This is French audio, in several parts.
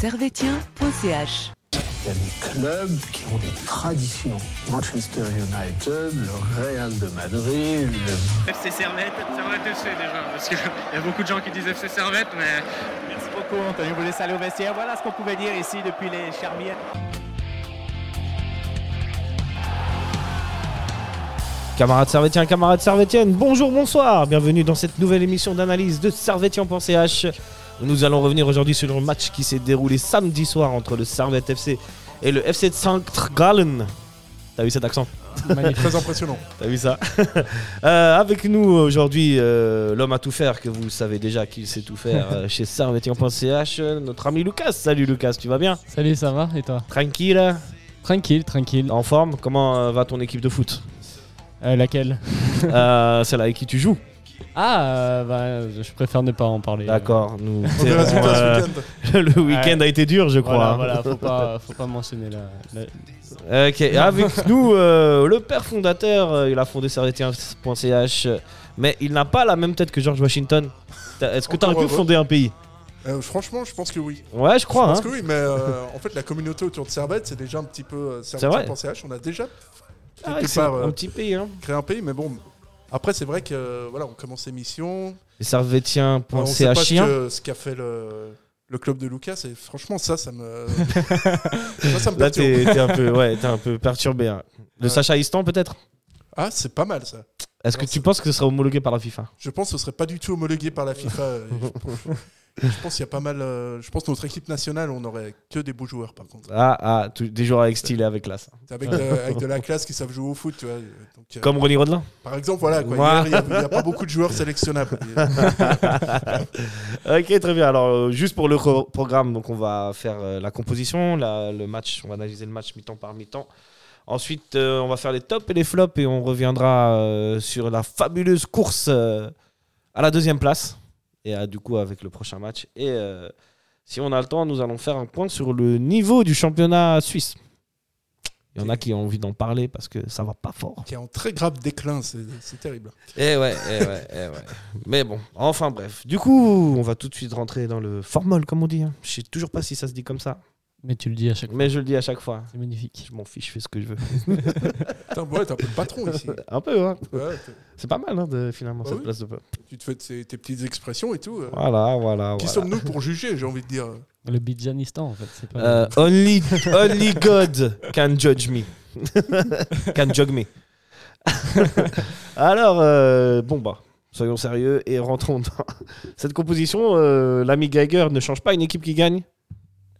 servetien.ch. Il y a des clubs qui ont des traditions. Manchester United, le Real de Madrid, le FC Servette, Servette FC déjà, parce qu'il y a beaucoup de gens qui disent FC Servette, mais Merci beaucoup, Anthony. Vous laisse aller au vestiaire. Voilà ce qu'on pouvait dire ici depuis les Charmières. Camarades servétiens, camarades servétiennes, bonjour, bonsoir, bienvenue dans cette nouvelle émission d'analyse de servetien.ch. Nous allons revenir aujourd'hui sur le match qui s'est déroulé samedi soir entre le Servette FC et le FC de Saint-Gallen. T'as vu cet accent Très impressionnant. T'as vu ça Euh, Avec nous aujourd'hui, euh, l'homme à tout faire, que vous savez déjà qu'il sait tout faire euh, chez servetien.ch, euh, notre ami Lucas. Salut Lucas, tu vas bien Salut, ça va et toi Tranquille Tranquille, tranquille. En forme Comment va ton équipe de foot? Euh, laquelle? Euh, Celle avec qui tu joues Ah, euh, bah, je préfère ne pas en parler. D'accord. Nous, On verra euh, ce week-end. le week-end a été dur, je crois. Voilà, hein. voilà, faut pas, faut pas mentionner la. la- Ok, avec nous, euh, le père fondateur, euh, il a fondé servetien.ch, mais il n'a pas la même tête que George Washington. Est-ce que tu aurais pu fonder un pays? Euh, franchement, je pense que oui. Ouais, je crois. je pense hein. que oui, mais euh, en fait, la communauté autour de Servette, c'est déjà un petit peu euh, vrai. Servette.ch. On a déjà Ah, quelque c'est part, un petit pays. Hein. créé un pays, mais bon. Après, c'est vrai que euh, voilà, on commence l'émission. Et On sait pas servetien.ch. ce que- ce qu'a fait le, le club de Lucas. Et franchement, ça, ça me. ça, ça me Là, t'es un, peu- ouais, t'es un peu perturbé. hein. Le Ouais. Sacha Istan, peut-être? Ah, c'est pas mal ça. Est-ce que tu penses que ce sera homologué par la FIFA? Je pense que ce serait pas du tout homologué par la FIFA. je, pense qu'il y a pas mal. euh, je pense que notre équipe nationale, on aurait que des beaux joueurs par contre. Ah, ah des joueurs avec style et avec classe. Avec de, avec de la classe qui savent jouer au foot, tu vois. Donc, euh, Comme Ronnie Rodelin Par exemple, voilà, quoi. Il n'y a, pas beaucoup de joueurs sélectionnables. Ok, très bien. Alors, euh, juste pour le pro- programme, donc on va faire la composition, la- le match, on va analyser le match mi-temps par mi-temps. Ensuite, euh, on va faire les tops et les flops et on reviendra sur la fabuleuse course à la deuxième place. Et euh, du coup, avec le prochain match. Et euh, si on a le temps, nous allons faire un point sur le niveau du championnat suisse. Il y en a qui ont envie d'en parler parce que ça va pas fort. qui est en très grave déclin, c'est terrible. Eh ouais, eh ouais, eh ouais. Mais bon, enfin bref. Du coup, on va tout de suite rentrer dans le formol, comme on dit. hein. Je sais toujours pas si ça se dit comme ça. Mais tu le dis à chaque fois. Mais je le dis à chaque fois. C'est magnifique. Je m'en fiche, je fais ce que je veux. Putain, ouais, t'es un peu le patron ici. un peu, hein. Ouais, C'est pas mal, hein, de, finalement, Bah cette oui. place de peuple. tu te fais tes, tes petites expressions et tout. euh. Voilà, voilà, Qui voilà. sommes-nous pour juger, j'ai envie de dire? Le Bidjanistan, en fait. Pas. Euh, only, only God can judge me. can judge me. Alors, euh, bon bah, soyons sérieux et rentrons dans cette composition. euh, L'ami Geiger ne change pas une équipe qui gagne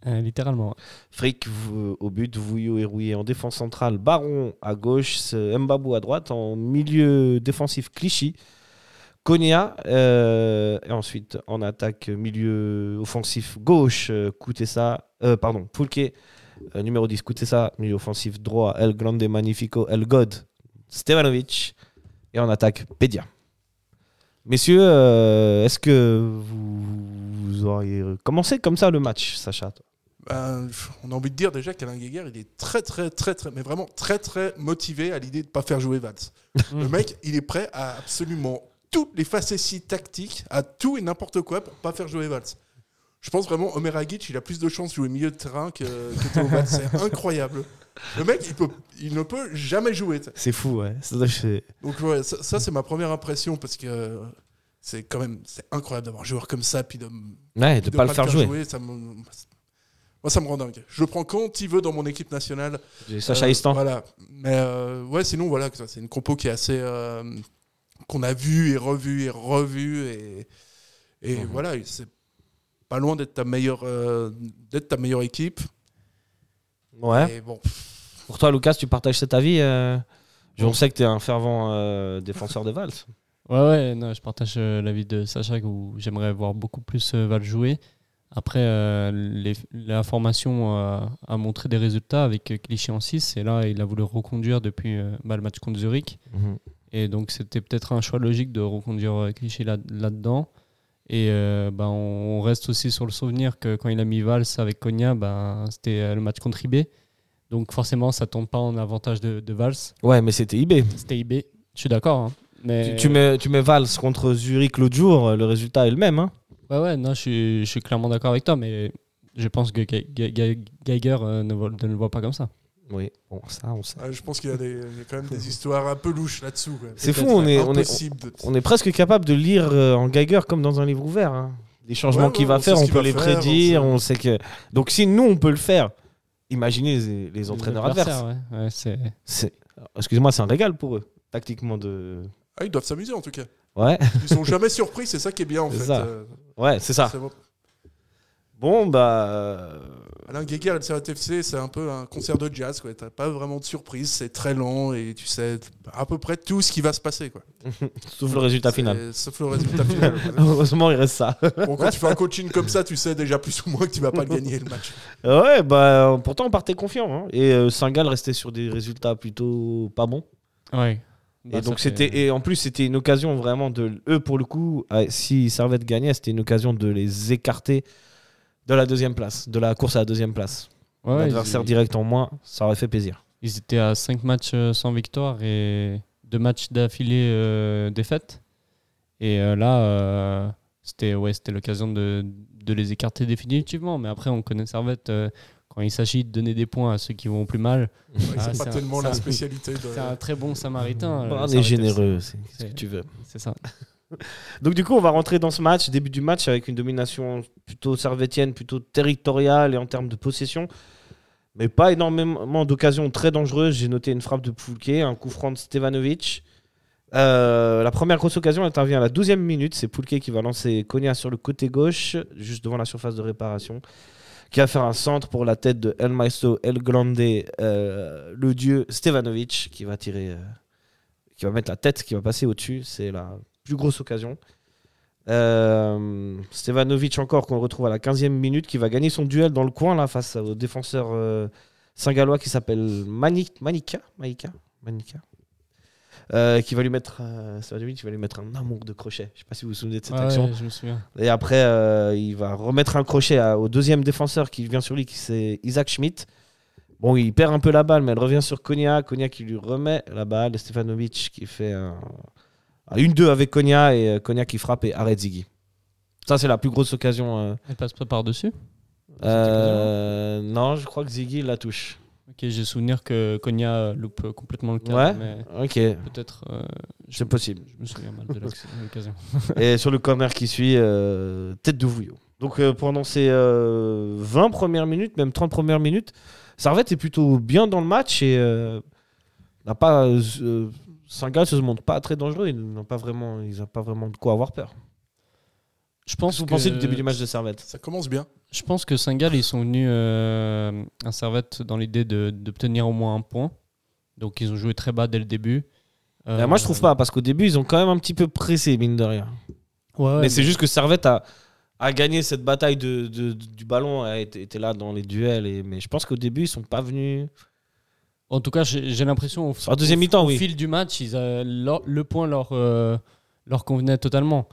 Euh, littéralement. Frick vous- au but, Vouillot et Rouillé en défense centrale, Baron à gauche, Mbabou à droite, en milieu défensif Clichy, Konya, euh, et ensuite en attaque milieu offensif gauche, euh, Koutessa, euh, pardon, Poulke, euh, numéro 10, Koutessa, milieu offensif droit, El Grande Magnifico, El God, Stevanovic, et en attaque Pedia. Messieurs, euh, est-ce que vous, vous auriez commencé comme ça le match, Sacha Ben, on a envie de dire déjà qu'Alain Guéguer, il est très, très, très, très, mais vraiment très, très motivé à l'idée de ne pas faire jouer Valls. Le mec, il est prêt à absolument toutes les facéties tactiques, à tout et n'importe quoi pour pas faire jouer Valls. Je pense vraiment, Omer Agic, il a plus de chances de jouer milieu de terrain que, que Théo Valls. C'est incroyable. Le mec, il, peut, il ne peut jamais jouer. C'est fou, ouais. Donc, ouais, ça, ça, c'est ma première impression parce que c'est quand même c'est incroyable d'avoir un joueur comme ça, puis de, Ouais, de de pas le faire jouer. ça me- moi, ça me rend dingue. Je prends quand il veut dans mon équipe nationale. J'ai Sacha Euh, Istan. Voilà. Mais euh, ouais, sinon, voilà, c'est une compo qui est assez. euh, qu'on a vu et revu et revu. Et, et Mhm. voilà, c'est pas loin d'être ta meilleure, euh, d'être ta meilleure équipe. Ouais. Et bon, Pour toi, Lucas, tu partages cet avis euh, je- On sait que tu es un fervent euh, défenseur de Valls. Ouais, ouais, non, je partage euh, l'avis de Sacha où j'aimerais voir beaucoup plus euh, Val jouer. Après, euh, les- la formation euh, a montré des résultats avec euh, Clichy en 6 et là, il a voulu reconduire depuis euh, bah, le match contre Zurich. Et donc, c'était peut-être un choix logique de reconduire Clichy là- là-dedans. et bah, on, on reste aussi sur le souvenir que quand il a mis Valls avec Konya, bah, c'était le match contre IB. Donc, forcément, ça tombe pas en avantage de, de Valls. Ouais, mais c'était IB. C'était IB. Je suis d'accord. hein. Mais... Tu, tu mets, tu mets Valls contre Zurich l'autre jour, le résultat est le même. Hein Ouais, ouais, non, je suis, je suis clairement d'accord avec toi, mais Je pense que Ge- Ge- Ge- Geiger euh, ne, voit- ne le voit pas comme ça. Oui, bon, ça, on sait. Je pense qu'il y, a des- il y a quand même des histoires un peu louches là-dessous. C'est fou, on est, on, est, de- on est presque capable de lire euh, en Geiger comme dans un livre ouvert. hein. Les changements Ouais, qu'il ouais, va faire, on peut les faire, prédire, on sait que. Donc si nous on peut le faire, imaginez les, les entraîneurs adverses. Ouais. Excusez-moi, c'est un régal pour eux, tactiquement de. Ah, ils doivent s'amuser en tout cas. Ouais, Ils sont jamais surpris, c'est ça qui est bien en fait. ça. Euh, ouais, c'est ça. bon. Bon bah, euh, Alain Guéguer et le Servette FC, c'est un peu un concert de jazz. quoi. T'as pas vraiment de surprise, c'est très lent et tu sais à peu près tout ce qui va se passer. Quoi. sauf le résultat final. Sauf le résultat final. Heureusement, il reste ça. Bon, quand tu fais un coaching comme ça, tu sais déjà plus ou moins que tu vas pas le gagner le match. ouais, bah pourtant on partait confiant. hein. Et euh, Saint-Gall restait sur des résultats plutôt pas bons. Ouais. Et Bah, donc fait- c'était et en plus c'était une occasion vraiment de eux pour le coup si Servette gagnait c'était une occasion de les écarter de la deuxième place de la course à la deuxième place Ouais, l'adversaire ils, direct en moins ça aurait fait plaisir ils étaient à 5 matchs euh, sans victoire et 2 matchs d'affilée euh, défaite. Et euh, là, euh, c'était ouais, c'était l'occasion de, de les écarter définitivement. Mais après, on connaît Servette. Quand il s'agit de donner des points à ceux qui vont plus mal, Ouais, Ah, c'est c'est pas un- tellement la spécialité de. c'est un très bon samaritain. euh, on est généreux c'est ce que tu veux. C'est ça. donc du coup on va rentrer dans ce match début du match avec une domination plutôt servétienne plutôt territoriale et en termes de possession mais pas énormément d'occasions très dangereuses j'ai noté une frappe de Poulquet un coup franc de Stevanovic Euh, la première grosse occasion intervient à la 12e minute. C'est Poulquet qui va lancer Konya sur le côté gauche, juste devant la surface de réparation. Qui va faire un centre pour la tête de El Maestro El Grande, euh, le dieu Stevanovic, qui va tirer, euh, qui va mettre la tête, qui va passer au-dessus. C'est la plus grosse occasion. Euh, Stevanovic encore qu'on retrouve à la 15e minute, qui va gagner son duel dans le coin là face au défenseur euh, saint-gallois qui s'appelle Mani- Manika. Manika. Manika. Euh, qui va lui mettre euh, va lui mettre un amour de crochet. Je sais pas si vous vous souvenez de cette action. ouais, je me souviens. Et après, euh, il va remettre un crochet à- au deuxième défenseur qui vient sur lui, qui c'est Isaac Schmidt. Bon, il perd un peu la balle, mais elle revient sur Konya. Konya qui lui remet la balle. Et Stefanovic qui fait un, un 1-2 avec Konya et euh, Konya qui frappe et arrête Ziggy. Ça, c'est la plus grosse occasion. Elle passe pas par-dessus? Euh, non, je crois que Ziggy la touche. Ok, j'ai souvenir que Konya loupe complètement le cadre, Ouais. mais Ok, peut-être. euh, c'est possible. je me souviens mal de l'occasion. et sur le corner qui suit, euh, tête de Vouillot. Donc euh, pendant ces euh, 20 premières minutes, même 30 premières minutes, Servette est plutôt bien dans le match et n'a pas Saint-Gall se montre pas très dangereux. Ils n'ont pas vraiment, ils ont pas vraiment de quoi avoir peur. Je pense vous que- pensez du début du match de Servette? Ça commence bien. Je pense que Saint-Gall, ils sont venus euh, à Servette dans l'idée de- d'obtenir au moins un point. Donc ils ont joué très bas dès le début. Euh, Euh, Moi, je trouve pas parce qu'au début, ils ont quand même un petit peu pressé mine de rien. Ouais, ouais, mais c'est juste que Servette a, a gagné cette bataille de, de- du ballon, a été, était là dans les duels. Et, mais je pense qu'au début, ils sont pas venus. En tout cas, j'ai l'impression au, Sur la deuxième au- mi-temps, au oui. fil du match, ils, euh, leur- le point leur, euh, leur convenait totalement.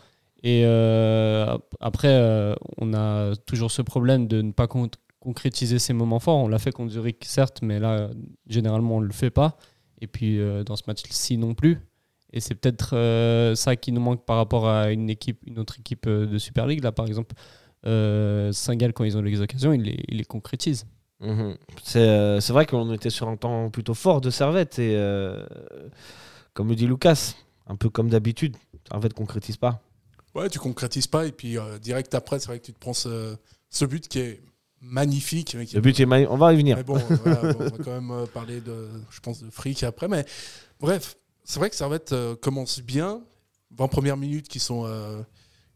Et euh, ap- après, euh, on a toujours ce problème de ne pas con- concrétiser ces moments forts. On l'a fait contre Zurich, certes, mais là, généralement, on ne le fait pas. Et puis, euh, dans ce match-ci non plus. Et c'est peut-être ça qui nous manque par rapport à une, équipe, une autre équipe de Super League. Là, par exemple, Saint-Gall, quand ils ont les occasions, ils les, concrétisent. Mhm. C'est vrai qu'on était sur un temps plutôt fort de Servette et comme le dit Lucas, un peu comme d'habitude, Servette concrétise pas. Ouais, tu concrétises pas et puis euh, direct après, c'est vrai que tu te prends ce, ce but qui est magnifique. mais qui- Le but est mani- on va y venir. Mais bon, voilà, bon, on va quand même euh, parler de, je pense, de fric après. Mais bref, c'est vrai que Servette euh, commence bien. 20 premières minutes qui sont,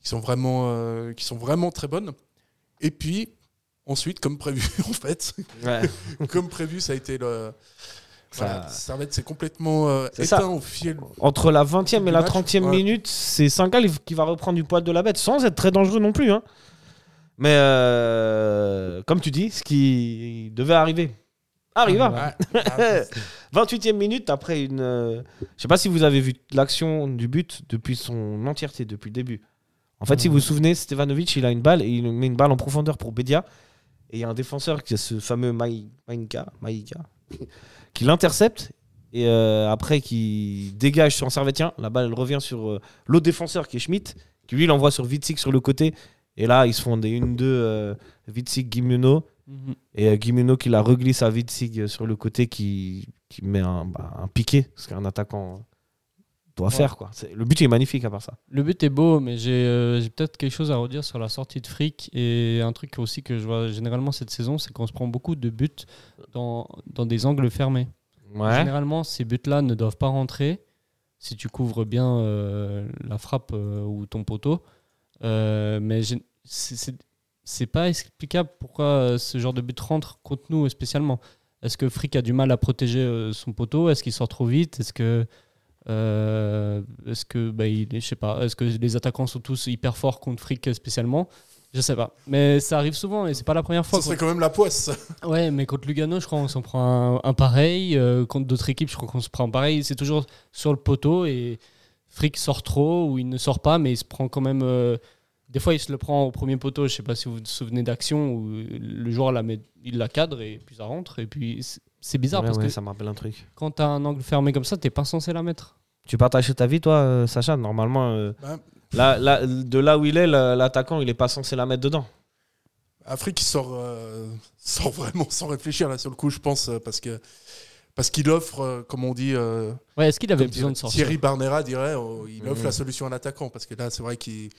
qui sont, vraiment, qui sont vraiment très bonnes. Et puis, ensuite, comme prévu, en fait, comme prévu, ça a été le. Ça- Voilà, s'est complètement euh, C'est éteint ça. au fil. Entre la 20e et la match, 30e ouais. minute, c'est Saint-Gall qui va reprendre du poil de la bête sans être très dangereux non plus. hein. Mais euh, comme tu dis, ce qui devait arriver arriva. Ouais. Ah, 28e minute après une. euh, je sais pas si vous avez vu l'action du but depuis son entièreté, depuis le début. En fait, si vous vous souvenez, Stevanovic, il a une balle et il met une balle en profondeur pour Bedia. Et il y a un défenseur qui est ce fameux Maïka, Maïka, qui l'intercepte et euh, après qui dégage sur un servetien. La balle elle revient sur euh, l'autre défenseur qui est Schmidt, qui lui l'envoie sur Witzig sur le côté Et là, ils se font des 1-2 euh, Witzig Guimeno. Mhm. Et euh, Guimeno qui la reglisse à Witzig sur le côté qui, qui met un, bah, un piqué, ce qu'un attaquant doit Ouais. faire. Quoi. Le but est magnifique à part ça. Le but est beau, mais j'ai euh, peut-être quelque chose à redire sur la sortie de fric. Et un truc aussi que je vois généralement cette saison, c'est qu'on se prend beaucoup de buts dans, dans des angles fermés. Ouais. Généralement, ces buts-là ne doivent pas rentrer si tu couvres bien euh, la frappe euh, ou ton poteau. Euh, mais c'est- pas explicable pourquoi ce genre de but rentre contre nous spécialement. Est-ce que Frick a du mal à protéger son poteau? Est-ce qu'il sort trop vite? Est-ce que euh, est-ce que bah, il je sais pas Est-ce que les attaquants sont tous hyper forts contre Frick spécialement? Je sais pas. Mais ça arrive souvent et c'est pas la première fois. Ce serait quand même la poisse. Ouais, mais contre Lugano, je crois qu'on s'en prend un, un pareil. Euh, contre d'autres équipes, je crois qu'on se prend un pareil. C'est toujours sur le poteau et Frick sort trop ou il ne sort pas, mais il se prend quand même. euh, des fois, il se le prend au premier poteau. Je sais pas si vous vous souvenez d'action où le joueur la met, il la cadre et puis ça rentre. Et puis c'est- bizarre Ouais, parce ouais, que ça me rappelle un truc. quand tu as un angle fermé comme ça, t'es pas censé la mettre. Tu partages ta vie, toi, euh, Sacha Normalement, euh, Bah, là, là, de là où il est, la- l'attaquant, il est pas censé la mettre dedans. Afrique, il sort, euh, sort vraiment sans réfléchir là sur le coup, je pense, euh, parce que parce qu'il offre, euh, comme on dit, euh, Ouais, est-ce qu'il avait besoin de sortir Thierry Barnera dirait, oh, il offre la solution à l'attaquant, parce que là, c'est vrai qu'il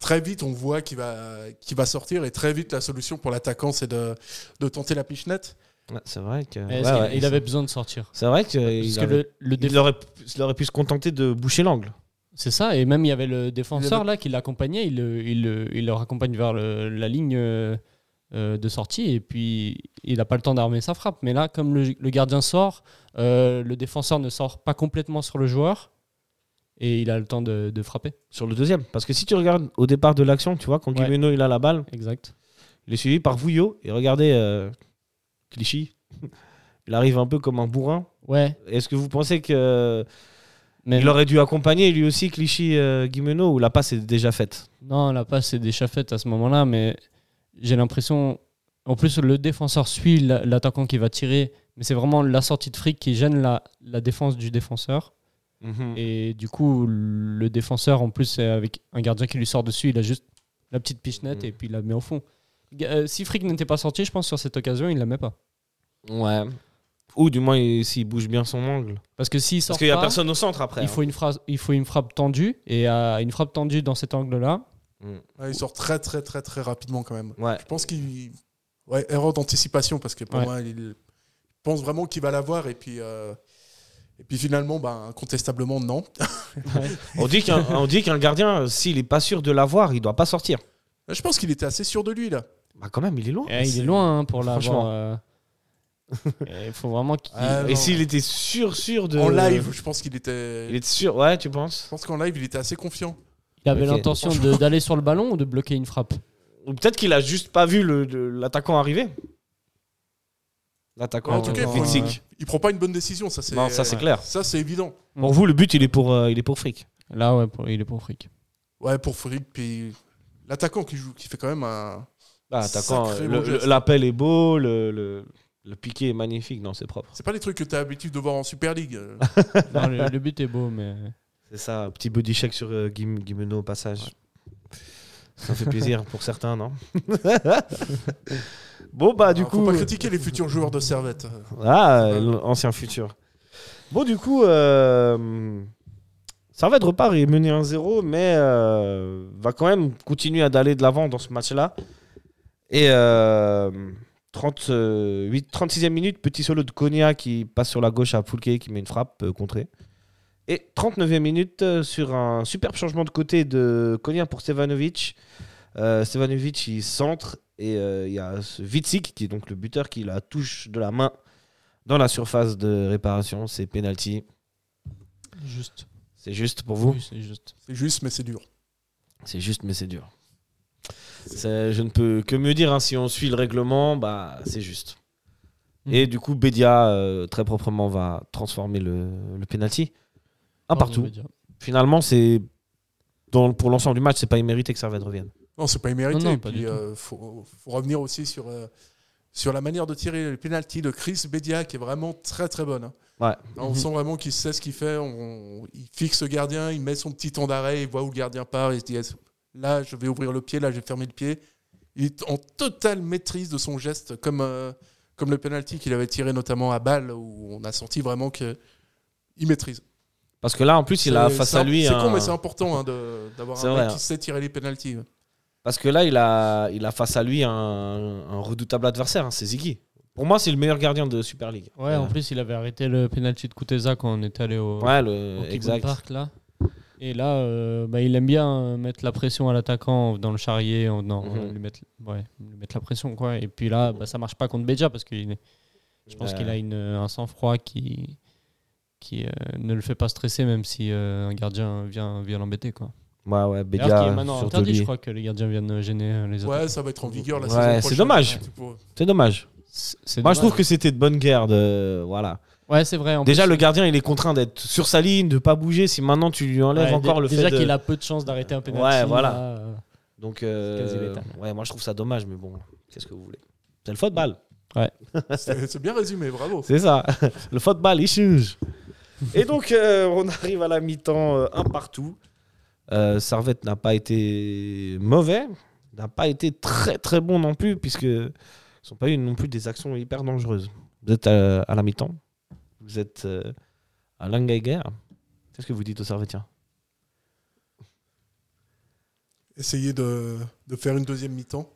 très vite, on voit qu'il va qu'il va sortir, et très vite, la solution pour l'attaquant, c'est de, de tenter la pichenette. Ouais, c'est vrai que. Ouais, ouais, il avait besoin de sortir. C'est vrai que avait- le, le déf- il, aurait, il aurait pu se contenter de boucher l'angle. C'est ça, et même il y avait le défenseur Il avait- là qui l'accompagnait, il, le- il, le- il le raccompagne vers le- la ligne euh, euh, de sortie, et puis il n'a pas le temps d'armer sa frappe. Mais là, comme le, le gardien sort, euh, le défenseur ne sort pas complètement sur le joueur, et il a le temps de, de frapper. Sur le deuxième. Parce que si tu regardes au départ de l'action, tu vois, quand Ouais. Guimeno il a la balle, Exact. il est suivi par Vouillot. Et regardez, euh, Clichy, il arrive un peu comme un bourrin. Ouais, Est-ce que vous pensez que mais il aurait dû accompagner lui aussi Clichy euh, Guimeno ou la passe est déjà faite? Non, la passe est déjà faite à ce moment-là, mais j'ai l'impression. En plus, le défenseur suit la- l'attaquant qui va tirer, mais c'est vraiment la sortie de fric qui gêne la, la défense du défenseur. Mhm. Et du coup, le défenseur, en plus, avec un gardien qui lui sort dessus, il a juste la petite pichenette Mm. et puis il la met au fond. Euh, si Frick n'était pas sorti, je pense sur cette occasion, il la met pas. Ouais. Ou du moins il- s'il bouge bien son angle. Parce que s'il sort Parce qu'il n'y a pas, personne au centre après. il, hein. faut une phrase, il faut une frappe tendue. Et une frappe tendue dans cet angle-là, Ouais, il sort très, très, très, très rapidement quand même. hein. Ouais. Je pense qu'il. Ouais, erreur d'anticipation, parce que pour Ouais. moi, il pense vraiment qu'il va l'avoir, et puis. euh, Et puis finalement, ben, incontestablement, non. On dit qu'un on dit qu'un gardien, s'il n'est pas sûr de l'avoir, il doit pas sortir. Je pense qu'il était assez sûr de lui, là. Bah quand même, il est loin. eh, il est loin hein, pour l'avoir. Franchement. euh. Il faut vraiment qu'il. Ah, Et s'il était sûr, sûr de. En live, je pense qu'il était. Il est sûr, ouais, tu penses? Je pense qu'en live, il était assez confiant. Il avait l'intention d'aller sur le ballon ou de bloquer une frappe? Ou peut-être qu'il a juste pas vu le- le- l'attaquant arriver. L'attaquant. en tout cas, il, euh, prend, il prend pas une bonne décision, ça c'est. Non, ça, c'est ouais. clair. Ça c'est évident. Pour vous, le but, il est pour, euh, il est pour Frick. Là, ouais, pour- il est pour Frick. Ouais, pour Frick, puis l'attaquant qui joue, qui fait quand même un. Ah, attaquant, Sacré le- beau le- geste. l'appel est beau, le, le, le piqué est magnifique, non, c'est propre. C'est pas les trucs que tu as l'habitude de voir en Super League. euh. Non, le, le but est beau, mais. C'est ça, un petit body check sur euh, Guim- Guimeno au passage. Ça fait plaisir pour certains, non? Bon, bah, du Alors, coup. Faut pas critiquer les futurs joueurs de Servette. Ah, euh, l'ancien futur. Bon, du coup, euh, Servette repart et est mené 1-0, mais euh, va quand même continuer à d'aller de l'avant dans ce match-là. Et euh, 38, 36e minute, petit solo de Konya qui passe sur la gauche à Foulke qui met une frappe euh, contrée. Et 39e minute, euh, sur un superbe changement de côté de Konya pour Stevanovic. Euh, Stevanovic, il centre et euh, il y a ce Witzig qui est donc le buteur qui la touche de la main dans la surface de réparation. C'est penalty. Juste. C'est juste pour vous Oui, c'est juste. C'est juste, mais c'est dur. C'est juste, mais c'est dur. Je ne peux que me dire, hein, si on suit le règlement, bah, c'est juste. Mhm. Et du coup, Bédia, euh, très proprement, va transformer le, le penalty. Un partout. Finalement, c'est dans- pour l'ensemble du match, c'est pas immérité que Servette revienne. Non, c'est pas immérité. Non, non, Et pas puis, euh, faut, faut revenir aussi sur, euh, sur la manière de tirer les pénalties de Chris Bedia, qui est vraiment très très bonne. hein. Ouais. On Mhm. sent vraiment qu'il sait ce qu'il fait. On- il fixe le gardien, il met son petit temps d'arrêt, il voit où le gardien part et il se dit est-ce là, je vais ouvrir le pied, là, je vais fermer le pied. Il est en totale maîtrise de son geste, comme, euh, comme le penalty qu'il avait tiré notamment à balle, où on a senti vraiment que il maîtrise. Parce que là, en plus, il a face à un- lui. C'est un- con, mais c'est important hein, de- d'avoir un vrai, mec hein. qui sait tirer les penalties. Parce que là, il a, il a face à lui un, un redoutable adversaire, hein, c'est Ziggy. Pour moi, c'est le meilleur gardien de Super League. Ouais, en plus, il avait arrêté le penalty de Kuteza quand on était allé au, Ouais, au le, Kickball exact. Park, là. Et là, euh, bah, il aime bien euh, mettre la pression à l'attaquant dans le charrier, en venant Mhm. euh, lui, mettre, ouais, lui mettre la pression. Quoi. Et puis là, bah, ça marche pas contre Beja parce que je pense Ouais. qu'il a une, un sang-froid qui, qui euh, ne le fait pas stresser, même si euh, un gardien vient, vient l'embêter. Quoi. Ouais, ouais, qui est maintenant interdit, lui. je crois que les gardiens viennent gêner euh, les autres. Ouais, ça va être en vigueur la Ouais, saison c'est prochaine. dommage. C'est dommage. C'est- c'est Moi, je trouve dommage. que c'était de bonne guerre. De... Voilà. Ouais, c'est vrai. en Déjà, plus, le gardien, il est contraint d'être sur sa ligne, de pas bouger. Si maintenant tu lui enlèves ouais, encore le déjà fait de. qu'il a peu de chances d'arrêter un penalty. Ouais, voilà. là, euh, Donc, euh, ouais, moi, je trouve ça dommage, mais bon, qu'est-ce que vous voulez C'est le football. C'est c'est bien résumé, bravo. C'est ça. le football, il change. Et donc, euh, on arrive à la mi-temps, euh, un partout. Euh, Servette n'a pas été mauvais, n'a pas été très très bon non plus, puisque ils n'ont pas eu non plus des actions hyper dangereuses. Vous êtes à, à la mi-temps, vous êtes euh, à Langaiger. Qu'est-ce que vous dites aux Servetiens Essayez de, de faire une deuxième mi-temps.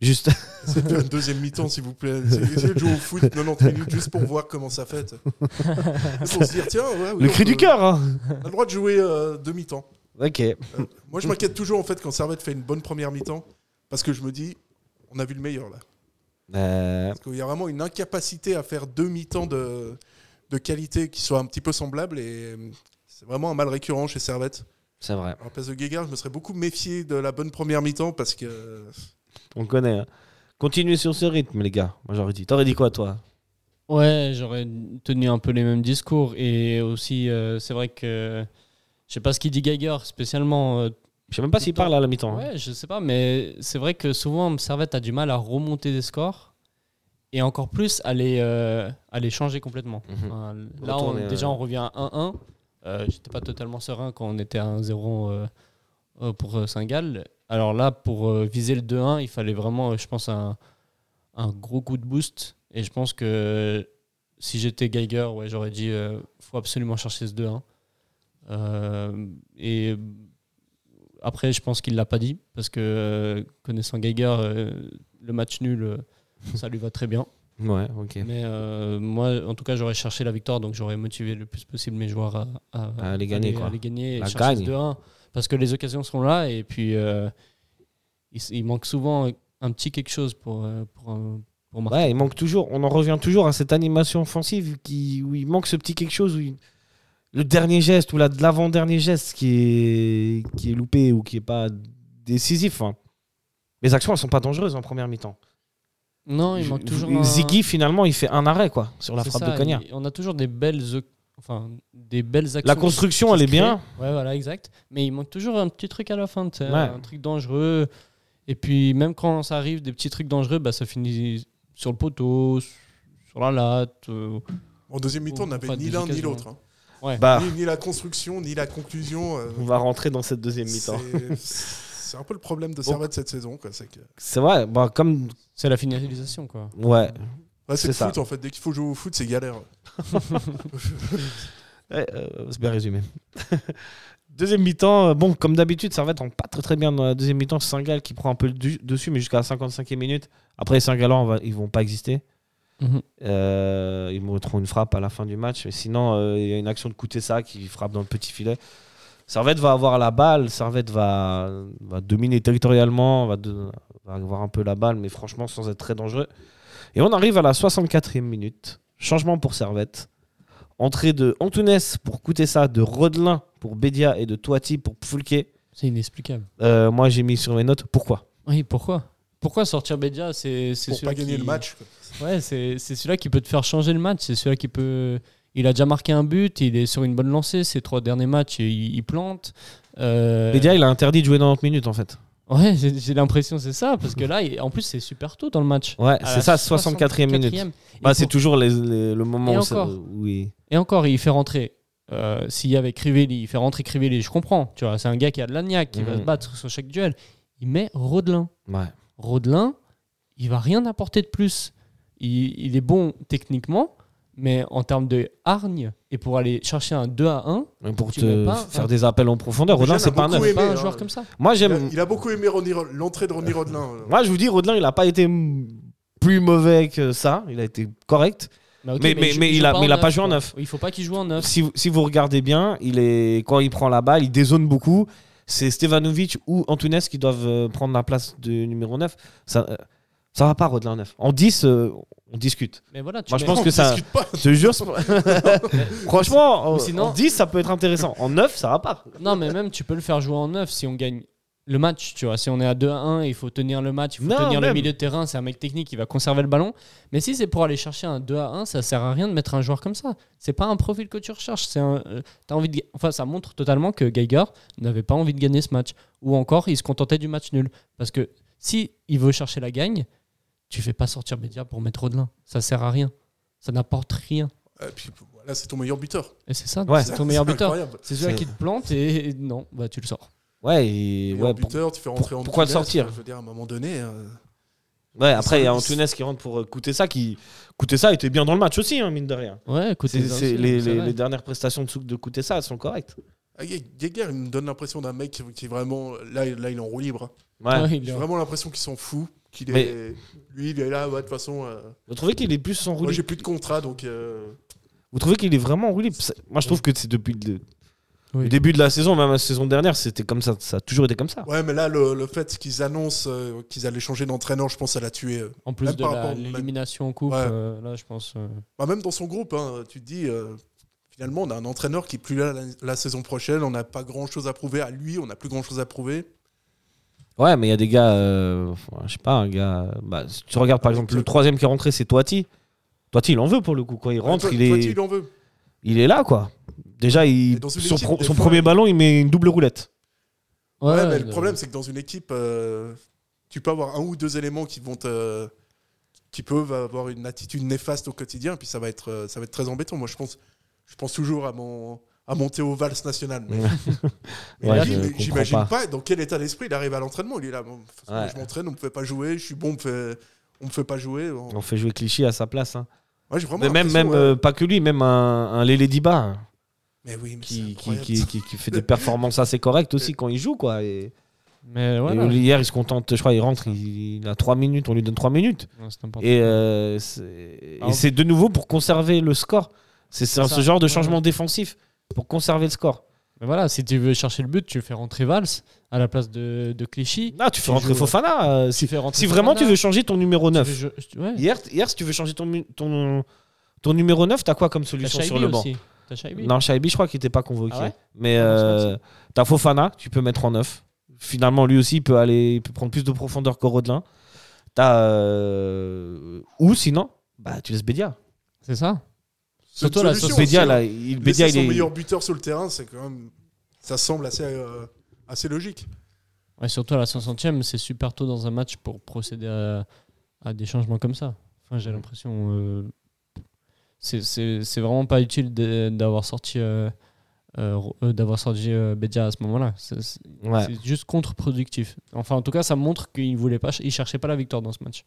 Juste. Essayez de faire une deuxième mi-temps, s'il vous plaît. Essayez essayez de jouer au foot 90 minutes juste pour voir comment ça fait. Juste pour se dire, tiens, ouais, oui, le on cri du cœur, hein On a le droit de jouer euh, deux mi-temps. Ok. Euh, moi, je m'inquiète toujours en fait quand Servette fait une bonne première mi-temps parce que je me dis, on a vu le meilleur là. Euh, Parce qu'il y a vraiment une incapacité à faire deux mi-temps de, de qualité qui soient un petit peu semblables et euh, c'est vraiment un mal récurrent chez Servette. c'est vrai, la place de Guéguin, je me serais beaucoup méfié de la bonne première mi-temps parce que on connaît. hein. Continuez sur ce rythme, les gars. Moi, j'aurais dit. T'aurais dit quoi, toi? Ouais, j'aurais tenu un peu les mêmes discours. Et aussi, euh, c'est vrai que je sais pas ce qu'il dit Geiger spécialement. euh, Je sais même pas s'il parle à la mi-temps. hein. Ouais, je sais pas, mais c'est vrai que souvent, Servette a du mal à remonter des scores et encore plus les, euh, changer complètement. Mhm. Enfin, là, on- Retourner, déjà, euh, on revient à 1-1. Euh, J'étais pas totalement serein quand on était à 1-0 euh, pour Saint-Gall. Alors là, pour viser le 2-1, il fallait vraiment, je pense, un, un gros coup de boost. Et je pense que si j'étais Geiger, ouais, j'aurais dit euh, faut absolument chercher ce 2-1. Euh, et après, je pense qu'il l'a pas dit parce que euh, connaissant Geiger, le match nul, ça lui va très bien. Ouais, ok. Mais euh, moi, en tout cas, j'aurais cherché la victoire, donc j'aurais motivé le plus possible mes joueurs à, À les gagner, quoi. à les gagner La gagne. ce 2-1. Parce que les occasions sont là et puis euh, il, manque souvent un petit quelque chose pour, euh, pour, pour marquer. Ouais, il manque toujours. On en revient toujours à cette animation offensive qui, où il manque ce petit quelque chose. Où il- Le dernier geste ou la- l'avant-dernier geste qui est, qui est loupé ou qui est pas décisif. hein. Les actions, elles sont pas dangereuses en première mi-temps. Non, il manque toujours. un- Ziggy, finalement, il fait un arrêt quoi sur la frappe ça, de Cognac. il- On a toujours des belles, enfin, des belles actions. La construction, qui elle est bien. Ouais, voilà, exact. Mais il manque toujours un petit truc à la fin, sais, Ouais. un truc dangereux. Et puis, même quand ça arrive, des petits trucs dangereux, bah, ça finit sur le poteau, sur la latte. euh, en deuxième mi-temps, on n'avait ni l'un ni l'autre. hein. Ouais. Bah, Ni, ni la construction, ni la conclusion. euh, on va rentrer dans cette deuxième mi-temps. c'est- C'est un peu le problème de Servette cette saison. quoi, c'est que- C'est vrai, bah, comme. C'est la finalisation, quoi. Ouais, Ouais, c'est C'est le ça. foot en fait. Dès qu'il faut jouer au foot, c'est galère. Ouais, euh, c'est bien résumé. deuxième mi-temps, euh, bon, comme d'habitude, Servette rentre pas très très bien dans la deuxième mi-temps. Saint-Gall qui prend un peu le du- dessus, mais jusqu'à la 55e minute. Après, les Saint-Gallants, on va- ils vont pas exister. Mhm. Euh, ils une frappe à la fin du match. Mais sinon, euh, il y a une action de Koutessa qui frappe dans le petit filet. Servette va avoir la balle. Servette va, va dominer territorialement, va, de- va avoir un peu la balle, mais franchement, sans être très dangereux. Et on arrive à la 64e minute. Changement pour Servette. Entrée de Antunes pour Koutessa, de Rodelin pour Bédia et de Toiti pour Pfulke. C'est inexplicable. Euh, moi, j'ai mis sur mes notes. Pourquoi? Oui, pourquoi? Pourquoi sortir Bedia C'est celui-là pas gagner qui- le match. quoi. Ouais, c'est c'est celui-là qui peut te faire changer le match. C'est celui-là qui peut. Il a déjà marqué un but, il est sur une bonne lancée. Ses trois derniers matchs, il, il plante. Euh, Bédia, il a interdit de jouer 90 minutes en fait. Ouais, j'ai l'impression c'est ça, parce que là, en plus, c'est super tôt dans le match. Ouais, c'est ça, 64e minute. 64e. Bah, c'est toujours les- les- le moment Et où, ça- encore. où il- Et encore, il fait rentrer euh, s'il y avait Crivelli, il fait rentrer Crivelli, je comprends. Tu vois, c'est un gars qui a de l'agnac, qui va Mhm. se battre sur chaque duel. Il met Rodelin. Ouais. Rodelin, il va rien apporter de plus. Il, il est bon techniquement, mais en termes de hargne et pour aller chercher un 2 à 1, Et Pour te pas faire un- des appels en profondeur, a c'est pas un beaucoup neuf. aimé, pas un hein. joueur comme ça. Moi, Il a, j'aime. il a beaucoup aimé l'entrée de Ronny Rodelin. euh. Moi, je vous dis, Rodelin, il a pas été plus mauvais que ça. Il a été correct. Mais- mais- il a- mais il a pas joué en quoi. neuf. Il faut pas qu'il joue en neuf. Si, vous- si vous regardez bien, il est quand il prend la balle, il dézone beaucoup. C'est Stevanovic ou Antunes qui doivent euh, prendre la place de numéro 9. Ça, euh, ça va pas, Rodelin en 9. En 10, euh, on discute. Mais voilà, tu Moi, je mets- pense On que ça- discute pas. Je te jure, c'est- franchement, Ou en- sinon- en 10, ça peut être intéressant. En 9, ça va pas. Non, mais même tu peux le faire jouer en neuf si on gagne le match, tu vois. Si on est à 2 à 1, il faut tenir le match, il faut Non, tenir le même. milieu de terrain, c'est un mec technique qui va conserver le ballon. Mais si c'est pour aller chercher un 2 à 1, ça sert à rien de mettre un joueur comme ça. C'est pas un profil que tu recherches, c'est un euh, t'as envie de ga- enfin ça montre totalement que Geiger n'avait pas envie de gagner ce match ou encore il se contentait du match nul parce que si il veut chercher la gagne, tu fais pas sortir Bédia pour mettre Rodelin, ça sert à rien. Ça n'apporte rien. Et puis voilà, c'est ton meilleur buteur. Et c'est ça, Ouais. c'est ton meilleur buteur. incroyable. C'est celui qui te plante et et non, bah tu le sors. Ouais, et- ouais, pour- buteur, tu fais rentrer en pourquoi le sortir Je veux dire, à un moment donné. euh, ouais, après, il y a Antunes qui rentre pour euh, coûter ça. Qui... Coûter ça était bien dans le match aussi, hein, mine de rien. Ouais, écoutez, C'est- ça c'est- aussi, les, dernières prestations de, Sou- de coûter ça, elles sont correctes. ah, Ge- Geiger, il me donne l'impression d'un mec qui, qui est vraiment. Là, là, il est en roue libre. Ouais. Ouais, il J'ai est- vraiment l'impression qu'il s'en fout. Qu'il est... Mais- Lui, il est là, ouais, de toute façon. euh, Vous trouvez qu'il est plus en roue Moi, j'ai plus de contrat, donc. euh, Vous trouvez qu'il est vraiment en roue libre C'est- Moi, je trouve que c'est depuis le, Oui. le début de la saison, même la saison dernière, c'était comme ça. Ça a toujours été comme ça. Ouais, mais là, le, le fait qu'ils annoncent euh, qu'ils allaient changer d'entraîneur, je pense ça l'a tué. euh. En plus Même de l'élimination en coupe, Ouais. euh, là, je pense. euh, Bah, même dans son groupe, hein, tu te dis, euh, finalement, on a un entraîneur qui est plus là la, la saison prochaine, on n'a pas grand chose à prouver à lui, on n'a plus grand chose à prouver. Ouais, mais il y a des gars, euh, je sais pas, un gars. Bah, si tu regardes par Avec exemple le- troisième qui est rentré, c'est Toiti. Toiti, il en veut pour le coup. Quand il rentre, Toi- il, est, tu, il en veut. il est là, quoi. Déjà, il, Et dans une son, équipe, pro- son fois, premier il- ballon, il met une double roulette. Ouais, ouais, mais le problème, c'est que dans une équipe, euh, tu peux avoir un ou deux éléments qui vont te. qui peuvent avoir une attitude néfaste au quotidien, puis ça va être, euh, ça va être très embêtant. Moi, je pense, je pense toujours à mon, à mon Théo Valls national. Mais, Ouais, j'imagine pas. pas. dans quel état d'esprit il arrive à l'entraînement. Il est là. Ouais. Je m'entraîne, on me fait pas jouer. Je suis bon, on me fait, on me fait pas jouer. Bon. On fait jouer Clichy à sa place. hein. Ouais, Mais même, même ouais. euh, pas que lui, même un, un Lélé Diba hein, Mais oui, mais qui, qui, qui, qui- qui fait des performances assez correctes aussi quand il joue. Quoi. Et, Mais voilà. et hier, il se contente, je crois, il rentre, il, il a 3 minutes, on lui donne 3 minutes. Et, euh, c'est de nouveau pour conserver le score. C'est ce genre de Ouais. changement défensif pour conserver le score. Mais voilà, si tu veux chercher le but, tu fais rentrer Valls à la place de, de Clichy. Ah, tu fais Tu rentrer joues- Fofana. euh, si, fais rentrer si vraiment tu veux changer ton numéro tu 9. veux jou- ouais. Hier, hier, si tu veux changer ton, ton, ton numéro 9, t'as quoi comme solution sur le banc Shaibi. Non, Shaibi, je crois qu'il n'était pas convoqué. Ah ouais Mais Ah, euh, t'as Fofana, tu peux mettre en 9. Finalement, lui aussi, il peut, aller, il peut prendre plus de profondeur que Rodelin. T'as. euh, Ou sinon, bah, tu laisses Bédia. C'est ça. Surtout la solution Bédia, là, il, Bédia, il son est. meilleur buteur sur le terrain, c'est quand même. Ça semble assez, euh, assez logique. Ouais, surtout à la 60e, c'est super tôt dans un match pour procéder à, à des changements comme ça. Enfin, j'ai l'impression. euh, c'est- c'est c'est vraiment pas utile d'avoir sorti. euh, euh, euh, d'avoir sorti euh, Bedia à ce moment-là. C'est Ouais. c'est juste contre-productif. Enfin, en tout cas, ça montre qu'il voulait pas, il cherchait pas la victoire dans ce match.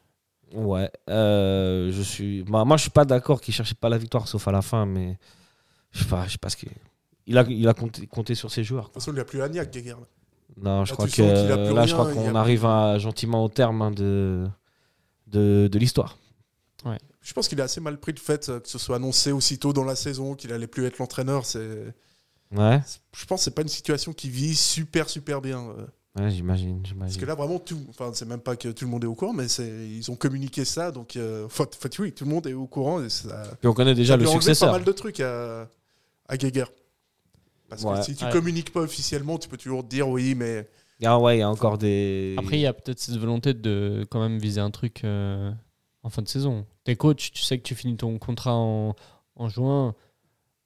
Ouais, euh, je suis. Moi, moi, je suis pas d'accord qu'il cherchait pas la victoire, sauf à la fin, mais je sais pas, je sais pas ce qu'il. Il a, il a compté, compté sur ses joueurs. De toute façon, il n'y a plus Agnac, Guéguerre. Non, je Là, crois que sens qu'il a plus là, je crois qu'on arrive plus- à, gentiment au terme hein, de de, de l'histoire. Je pense qu'il a assez mal pris le fait euh, que ce soit annoncé aussitôt dans la saison qu'il allait plus être l'entraîneur. C'est, Ouais, je pense que c'est pas une situation qui vit super super bien. Ouais j'imagine, Parce que là vraiment tout, enfin c'est même pas que tout le monde est au courant, mais c'est, ils ont communiqué ça, donc euh, enfin, oui, tout le monde est au courant et ça. Puis on connaît déjà ça le successeur. pas mal de trucs à, à Guéguerre. Parce Ouais. que si tu Ouais. communiques pas officiellement, tu peux toujours te dire oui, mais Ah ouais, il y a encore des. Après, il y a peut-être cette volonté de quand même viser un truc euh, en fin de saison. T'es coach, tu sais que tu finis ton contrat en, en juin.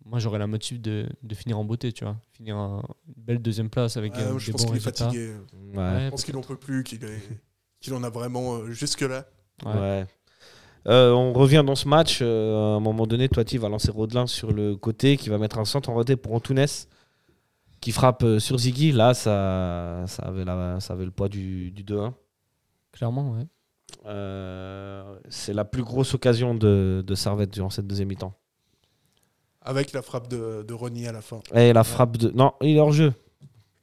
Moi, j'aurais la motive de, de finir en beauté, tu vois. Finir un- une belle deuxième place avec euh, euh, je des pense qu'il est fatigué. Ouais. Je pense qu'il n'en peut plus, qu'il en a vraiment euh, jusque là. Ouais. Ouais. Euh, on revient dans ce match. euh, à un moment donné, Toiti va lancer Rodelin sur le côté, qui va mettre un centre en retrait pour Antunes, qui frappe sur Ziggy. Là, ça, ça, avait, la- ça avait le poids du, du 2-1. Clairement, ouais. Euh, c'est la plus grosse occasion de, de Servette durant cette deuxième mi-temps. Avec la frappe de, de Rony à la fin. Et la frappe de. Non, il est hors jeu.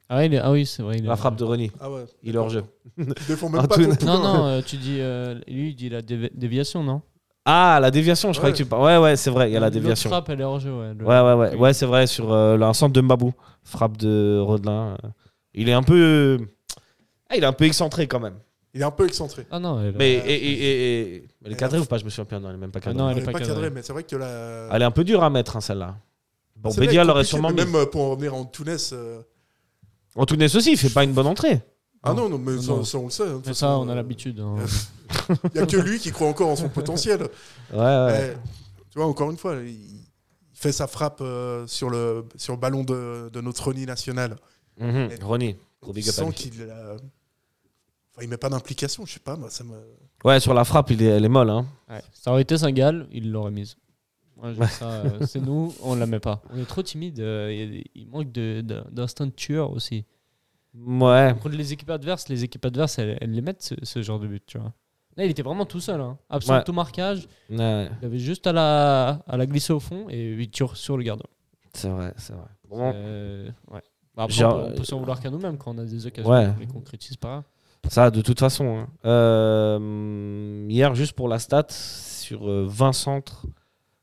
Ah, il est- ah oui, c'est vrai. il est- La frappe de Reni. Ah ouais. Il est hors jeu. Tu défends même Ah, pas tout- ton poulain. Non, non, euh, tu dis. euh, lui, il dit la dévi- déviation, non? Ah, la déviation, je crois Ouais. que tu parles. Ouais, ouais, c'est vrai, il y a la L'autre déviation. frappe, elle est hors jeu, ouais. Le- Ouais, ouais, ouais. Oui. Ouais, c'est vrai, sur euh, un centre de Mbabou. Frappe de Rodelin. euh. Il est un peu. Ah, il est un peu excentré quand même. Il est un peu excentré. Ah non, elle, Mais, Euh, et, et- et- et- mais elle est cadrée ou pas? Je me souviens plus. Non, elle est même pas Ah cadrée. non, Elle est pas pas cadrée, cadrée. mais c'est vrai que la. Elle est un peu dure à mettre, hein, celle-là. Bon, Bédia l'aurait compliqué, sûrement mais mis. Même euh, pour en revenir en Tunis. euh, Antunes aussi, il fait pas une bonne entrée. Ah non, non, mais Non, ça, non. ça, on le sait. hein, de toute Mais ça, façon, on a euh, l'habitude. hein. Il n'y a que lui qui croit encore en son potentiel. Ouais, ouais. Eh, tu vois, encore une fois, il, il fait sa frappe euh, sur, le, sur le ballon de, de notre Rony national. Mhm, Ronny. Gros big up à lui. qu'il a- enfin, il met pas d'implication, je sais pas, moi, ça me... Ouais, sur la frappe, il est- elle est molle. Hein. Ouais. Ça aurait été Saint-Gall, il l'aurait mise. Ouais, euh, c'est nous, on la met pas. On est trop timide. euh, il, manque de- de- d'instinct de, tueur aussi. Ouais. Contre les équipes adverses, les équipes adverses, elles, elles les mettent ce, ce genre de but, tu vois. Là, il était vraiment tout seul, hein. absent Ouais. tout marquage. ouais. Il avait juste à la, à la glisser au fond et il tire sur le gardien. C'est vrai, c'est vrai. Bon, Euh, ouais. Bah, après, Genre, on peut, on peut s'en vouloir qu'à nous-mêmes quand on a des occasions Ouais. on les concrétise pas. Ça, de toute façon. hein. Euh, hier, juste pour la stat, sur euh, 20 centres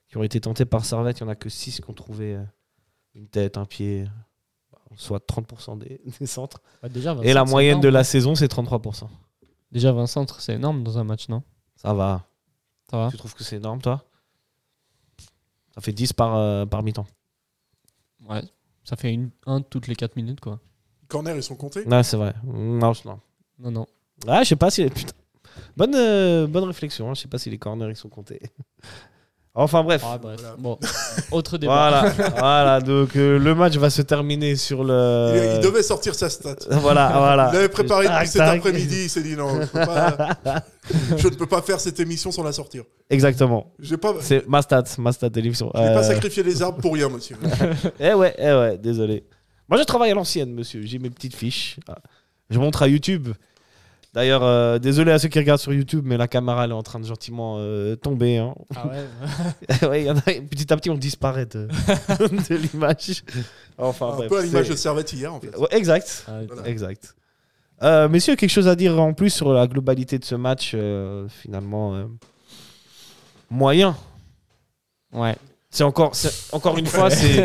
qui ont été tentés par Servette, il n'y en a que 6 qui ont trouvé euh, une tête, un pied, soit 30% des, des centres. Déjà, Et la 20 c'est moyenne de énorme. la saison, c'est 33%. Déjà 20 centres, c'est énorme dans un match, non? Ça va. Ça va? Tu trouves que c'est énorme, toi? Ça fait 10 par, euh, par mi-temps. Ouais. Ça fait une, un toutes les 4 minutes, quoi. Corner, ils sont comptés? Ouais, c'est vrai. Non, je- non. Non, non. Ah, je sais pas si. Putain. Bonne, euh, bonne réflexion. hein. Je sais pas si les corners ils sont comptés. Enfin bref. Ah, bref. Voilà. Bon, autre débat. Voilà, voilà. Donc euh, le match va se terminer sur le. il devait sortir sa stat. Voilà, voilà. Il avait préparé Tac, depuis cet tac. après-midi, il s'est dit non, je, peux pas- je ne peux pas faire cette émission sans la sortir. Exactement. J'ai pas, C'est ma stat, ma stat d'émission. vais pas Euh, sacrifier les arbres pour rien, monsieur. Eh ouais, eh ouais, désolé. Moi, je travaille à l'ancienne, monsieur. J'ai mes petites fiches. Ah. Je montre à YouTube. D'ailleurs, euh, désolé à ceux qui regardent sur YouTube, mais la caméra elle est en train de gentiment euh, tomber. hein. Ah ouais ouais, il y en a, petit à petit, on disparaît de, de l'image. Enfin, Un bref, peu à l'image de Servette hier, en fait. Ouais, exact. Ah, Voilà. Exact. Euh, messieurs, quelque chose à dire en plus sur la globalité de ce match euh, Finalement, euh, moyen. Ouais. C'est encore, c'est- encore une fois, c'est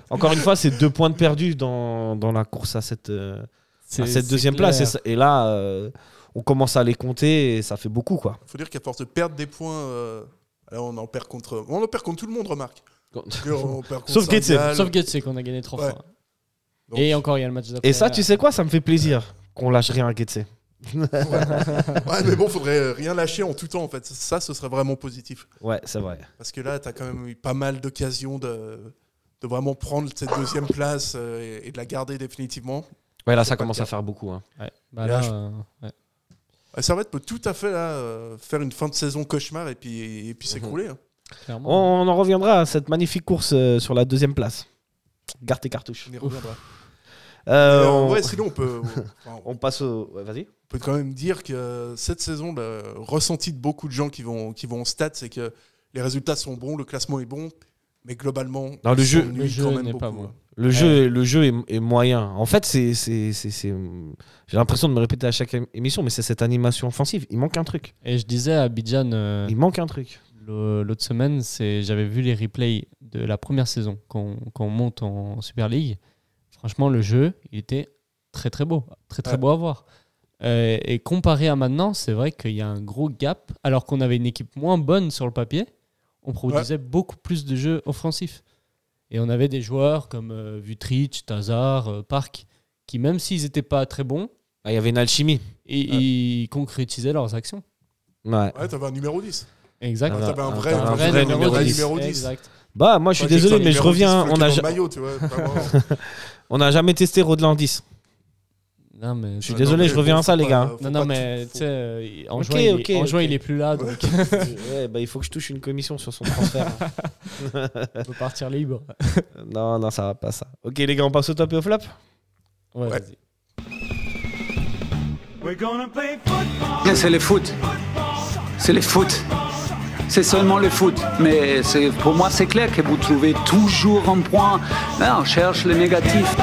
encore une fois, c'est deux points de perdus dans, dans la course à cette, euh, à C'est- cette deuxième clair. place. Et, ça- et là, euh, on commence à les compter et ça fait beaucoup, quoi. Il faut dire qu'à force de perdre des points, euh, alors on en perd contre, on en perd contre tout le monde, remarque. On perd contre Sauf Getse. Sauf Getse qu'on a gagné trois fois. Donc, Et encore, il y a le match d'après. Et ça, tu sais quoi Ça me fait plaisir qu'on lâche rien à Getse. Ouais, mais bon, faudrait rien lâcher en tout temps, en fait. Ça, ce serait vraiment positif. Ouais, c'est vrai. Parce que là, tu as quand même eu pas mal d'occasions de, de vraiment prendre cette deuxième place euh, et, et de la garder définitivement. Ouais, là, ça commence à faire beaucoup. hein. Ouais. Bah Là, là, je- euh, ouais. Servette peut tout à fait là, euh, faire une fin de saison cauchemar et puis, et puis Mhm. s'écrouler. hein. On en reviendra à cette magnifique course euh, sur la deuxième place. Garde tes cartouches. On y reviendra. Euh, on... Ouais, sinon, on peut, enfin, on on passe au. ouais, Vas-y. peut quand même dire que cette saison, le ressenti de beaucoup de gens qui vont, qui vont au stade, c'est que les résultats sont bons, le classement est bon, mais globalement, Non, le on jeu- le n'est pas bon. Le jeu, le jeu est, est moyen. En fait, c'est, c'est, c'est, c'est- j'ai l'impression de me répéter à chaque ém- émission, mais c'est cette animation offensive. Il manque un truc. Et je disais à Abidjan euh, Il manque un truc. l'autre semaine, c'est j'avais vu les replays de la première saison quand on, quand on monte en Super League. Franchement, le jeu, il était très très beau, très très Ouais. beau à voir. Euh, et comparé à maintenant, c'est vrai qu'il y a un gros gap. Alors qu'on avait une équipe moins bonne sur le papier, on produisait beaucoup plus de jeux offensifs. Et on avait des joueurs comme euh, Vutric, Tazar, euh, Park, qui même s'ils n'étaient pas très bons, Ah, Il y avait une alchimie. et, ils concrétisaient leurs actions. Ouais. Ouais, t'avais un numéro 10. Exact. Ah, t'avais un un- vrai, un vrai vrai numéro numéro 10. 10. Numéro 10. Exact. Bah, moi, je suis désolé, mais je numéro 10 reviens. On le ja- maillot, tu vois, on n'a jamais testé Rodelin en 10. Non, mais Je suis désolé, non, je reviens à ça, les gars. Non, non, mais tu sais, euh, en Ok, juin, il, est, en juin, il est plus là, donc ouais, bah, il faut que je touche une commission sur son transfert. on peut partir libre. non, non, ça va pas ça. Ok, les gars, on passe au top et au flop Ouais, Ouais. vas-y. C'est le foot. C'est le foot. C'est seulement le foot. Mais c'est- pour moi, c'est clair que vous trouvez toujours un point. Là, on cherche le négatif.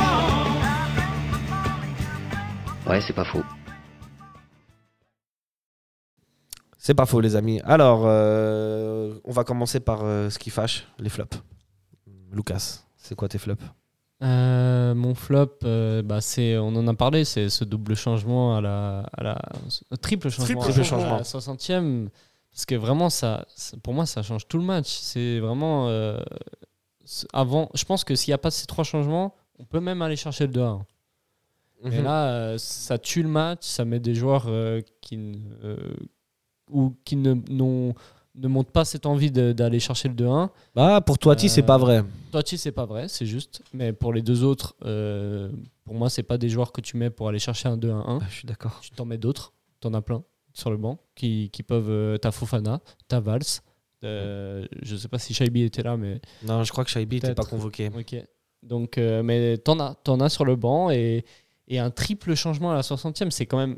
Ouais, c'est pas faux. C'est pas faux, les amis. Alors, euh, on va commencer par euh, ce qui fâche, les flops. Lucas, c'est quoi tes flops? Euh, mon flop, euh, bah, c'est, on en a parlé, c'est ce double changement à la, à la ce triple changement, Triple à la- changement. à la 60e. Parce que vraiment, ça, ça- pour moi, ça change tout le match. C'est vraiment. euh, avant, je pense que s'il n'y a pas ces trois changements, on peut même aller chercher le 2-1. Mais Mhm. là, euh, ça tue le match, ça met des joueurs euh, qui, ne- euh, ou qui ne, n'ont- ne montrent pas cette envie d'aller chercher le 2-1. Bah, pour Toiti, c'est pas vrai. Totti, c'est pas vrai, c'est juste. Mais pour les deux autres, euh, pour moi, c'est pas des joueurs que tu mets pour aller chercher un 2-1. Bah, je suis d'accord. Tu t'en mets d'autres, t'en as plein sur le banc qui, qui peuvent. euh, T'as Fofana, t'as Valls. euh, je sais pas si Shaibi était là, mais Non, je crois que Shaibi n'était pas convoqué. ok. Donc, euh, mais t'en as, t'en as sur le banc et, et un triple changement à la 60e, c'est quand même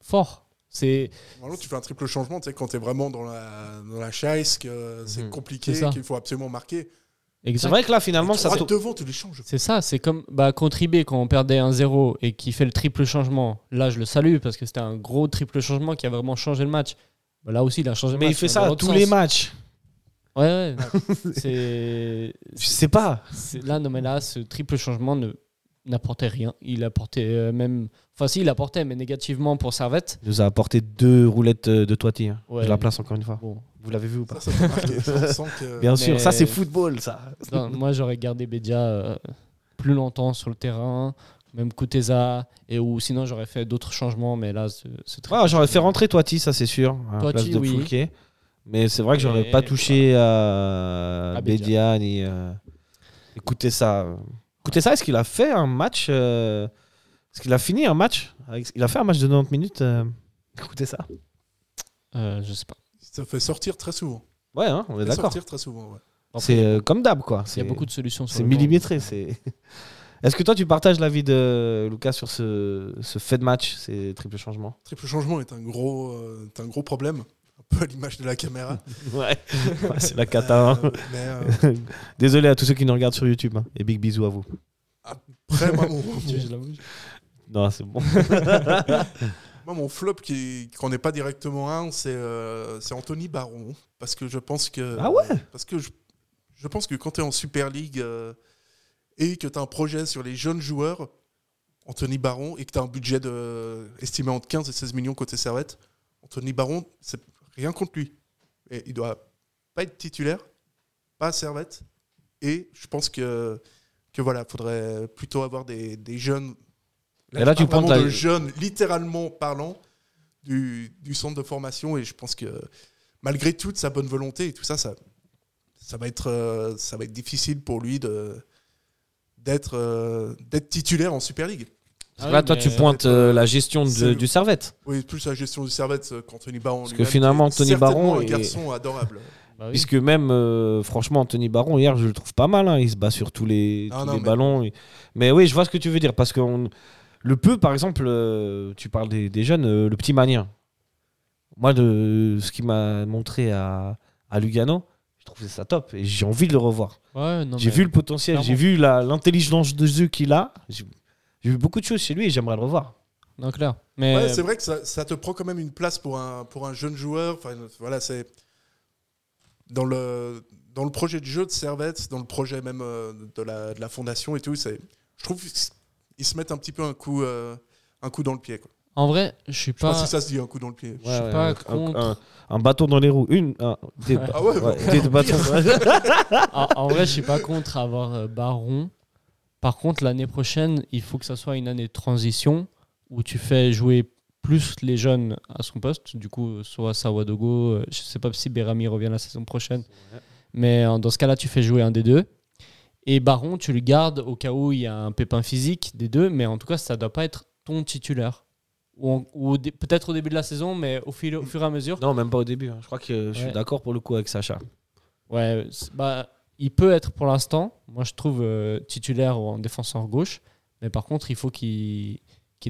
fort. C'est Normalement, tu fais un triple changement, tu sais, quand tu es vraiment dans la, dans la chaise, que c'est Mhm. compliqué, qu'il faut absolument marquer. C'est vrai que là, finalement, ça devant, tu les changes. C'est ça, c'est comme bah, contre quand on perdait 1-0 et qui fait le triple changement. Là, je le salue parce que c'était un gros triple changement qui a vraiment changé le match. Bah, là aussi, il a changé le Mais match. il fait ça à tous sens. les matchs. Ouais, ouais. c'est, Je sais pas. là, non, mais là, ce triple changement ne, n'apportait rien. Il apportait euh, même. Enfin, si, il apportait, mais négativement pour Servette. Il nous a apporté deux roulettes euh, de Toiti. hein. Ouais. Je la place encore une fois. Bon, Vous l'avez vu ou pas? Ça, ça que- Bien sûr, ça c'est football, ça. non, moi, j'aurais gardé Bédia euh, plus longtemps sur le terrain, même Kuteza, et ou sinon, j'aurais fait d'autres changements, mais là, ce, ce triple Ouais, j'aurais fait rentrer Toiti, ça c'est sûr, à la Toiti, place de oui. Mais c'est vrai que j'aurais pas touché à À Bédia ni. euh, Écoutez ça. Écoutez ça, est-ce qu'il a fait un match euh, Est-ce qu'il a fini un match avec- Il a fait un match de 90 minutes euh, Écoutez ça. Euh, je sais pas. Ça fait sortir très souvent. Ouais, hein, on est Ça fait d'accord. sortir très souvent, ouais. C'est euh, comme d'hab, quoi. Il y C'est a beaucoup de solutions sur c'est le banc. millimétré. C'est. Est-ce que toi tu partages l'avis de Lucas sur ce, ce fait de match, ces triples changements? Triple changement est un gros, euh, est un gros problème. Peu à l'image de la caméra. Ouais. c'est la cata. hein. Euh, mais euh, Désolé à tous ceux qui nous regardent sur YouTube. hein, et big bisous à vous. après, moi, mon, Non, c'est bon. moi, mon flop qui qu'on n'est pas directement un, c'est euh, c'est Anthony Baron. Parce que je pense que. Ah ouais? Parce que je, je pense que quand tu es en Super League euh, et que tu as un projet sur les jeunes joueurs, Anthony Baron, et que tu as un budget de, estimé entre 15 et 16 millions côté Servette, Anthony Baron, c'est rien contre lui. Et il doit pas être titulaire, pas à Servette. Et je pense que, que voilà, faudrait plutôt avoir des, des jeunes. Et là, tu prends de la- jeunes, littéralement parlant, du, du centre de formation. Et je pense que malgré toute sa bonne volonté et tout ça, ça, ça, va, être, euh, ça va être difficile pour lui de d'être euh, d'être titulaire en Super League. Ah Là, oui, toi, mais- tu pointes euh, la gestion de- c'est- du Servette. Oui, plus la gestion du Servette euh, qu'Anthony Baron. Parce que lui-même, finalement, qui est Anthony Baron est- un garçon adorable. Bah oui. Puisque même, euh, franchement, Anthony Baron, hier, je le trouve pas mal. hein, Il se bat sur tous les, Ah tous non, les mais- ballons. Et- Mais oui, je vois ce que tu veux dire. Parce que on- le peu, par exemple, euh, tu parles des, des jeunes, euh, le petit Manien. Moi, de, ce qu'il m'a montré à, à Lugano, je trouvais ça top. Et j'ai envie de le revoir. Ouais, non, J'ai mais- vu le potentiel, j'ai vu la- l'intelligence de jeu qu'il a. J'ai j'ai vu beaucoup de choses chez lui et j'aimerais le revoir. Non, clair. Mais Ouais, c'est vrai que ça, ça te prend quand même une place pour un, pour un jeune joueur. Enfin, voilà, c'est dans le, dans le projet de jeu de Servette, dans le projet même euh, de, la, de la fondation et tout. C'est, je trouve qu'ils se mettent un petit peu un coup, euh, un coup dans le pied. Quoi. en vrai, je suis Je sais pas si ça se dit un coup dans le pied. Je suis pas un, contre. un- un bâton dans les roues. Une, un, des, Ah ouais, ouais, des bâtons. en, en vrai, je suis pas contre avoir euh, Baron. Par contre, l'année prochaine, il faut que ça soit une année de transition où tu fais jouer plus les jeunes à son poste. Du coup, soit Sawadogo, euh, je sais pas si Berami revient la saison prochaine. Mais euh, dans ce cas-là, tu fais jouer un des deux. Et Baron, tu le gardes au cas où il y a un pépin physique des deux. Mais en tout cas, ça doit pas être ton titulaire. Ou, peut-être au début de la saison, mais au, fil, au fur et à mesure. Non, même pas au début. hein. Je crois que je suis Ouais. d'accord pour le coup avec Sacha. Ouais, bah, il peut être pour l'instant, moi je trouve euh, titulaire ou en défenseur gauche, mais par contre il faut qu'il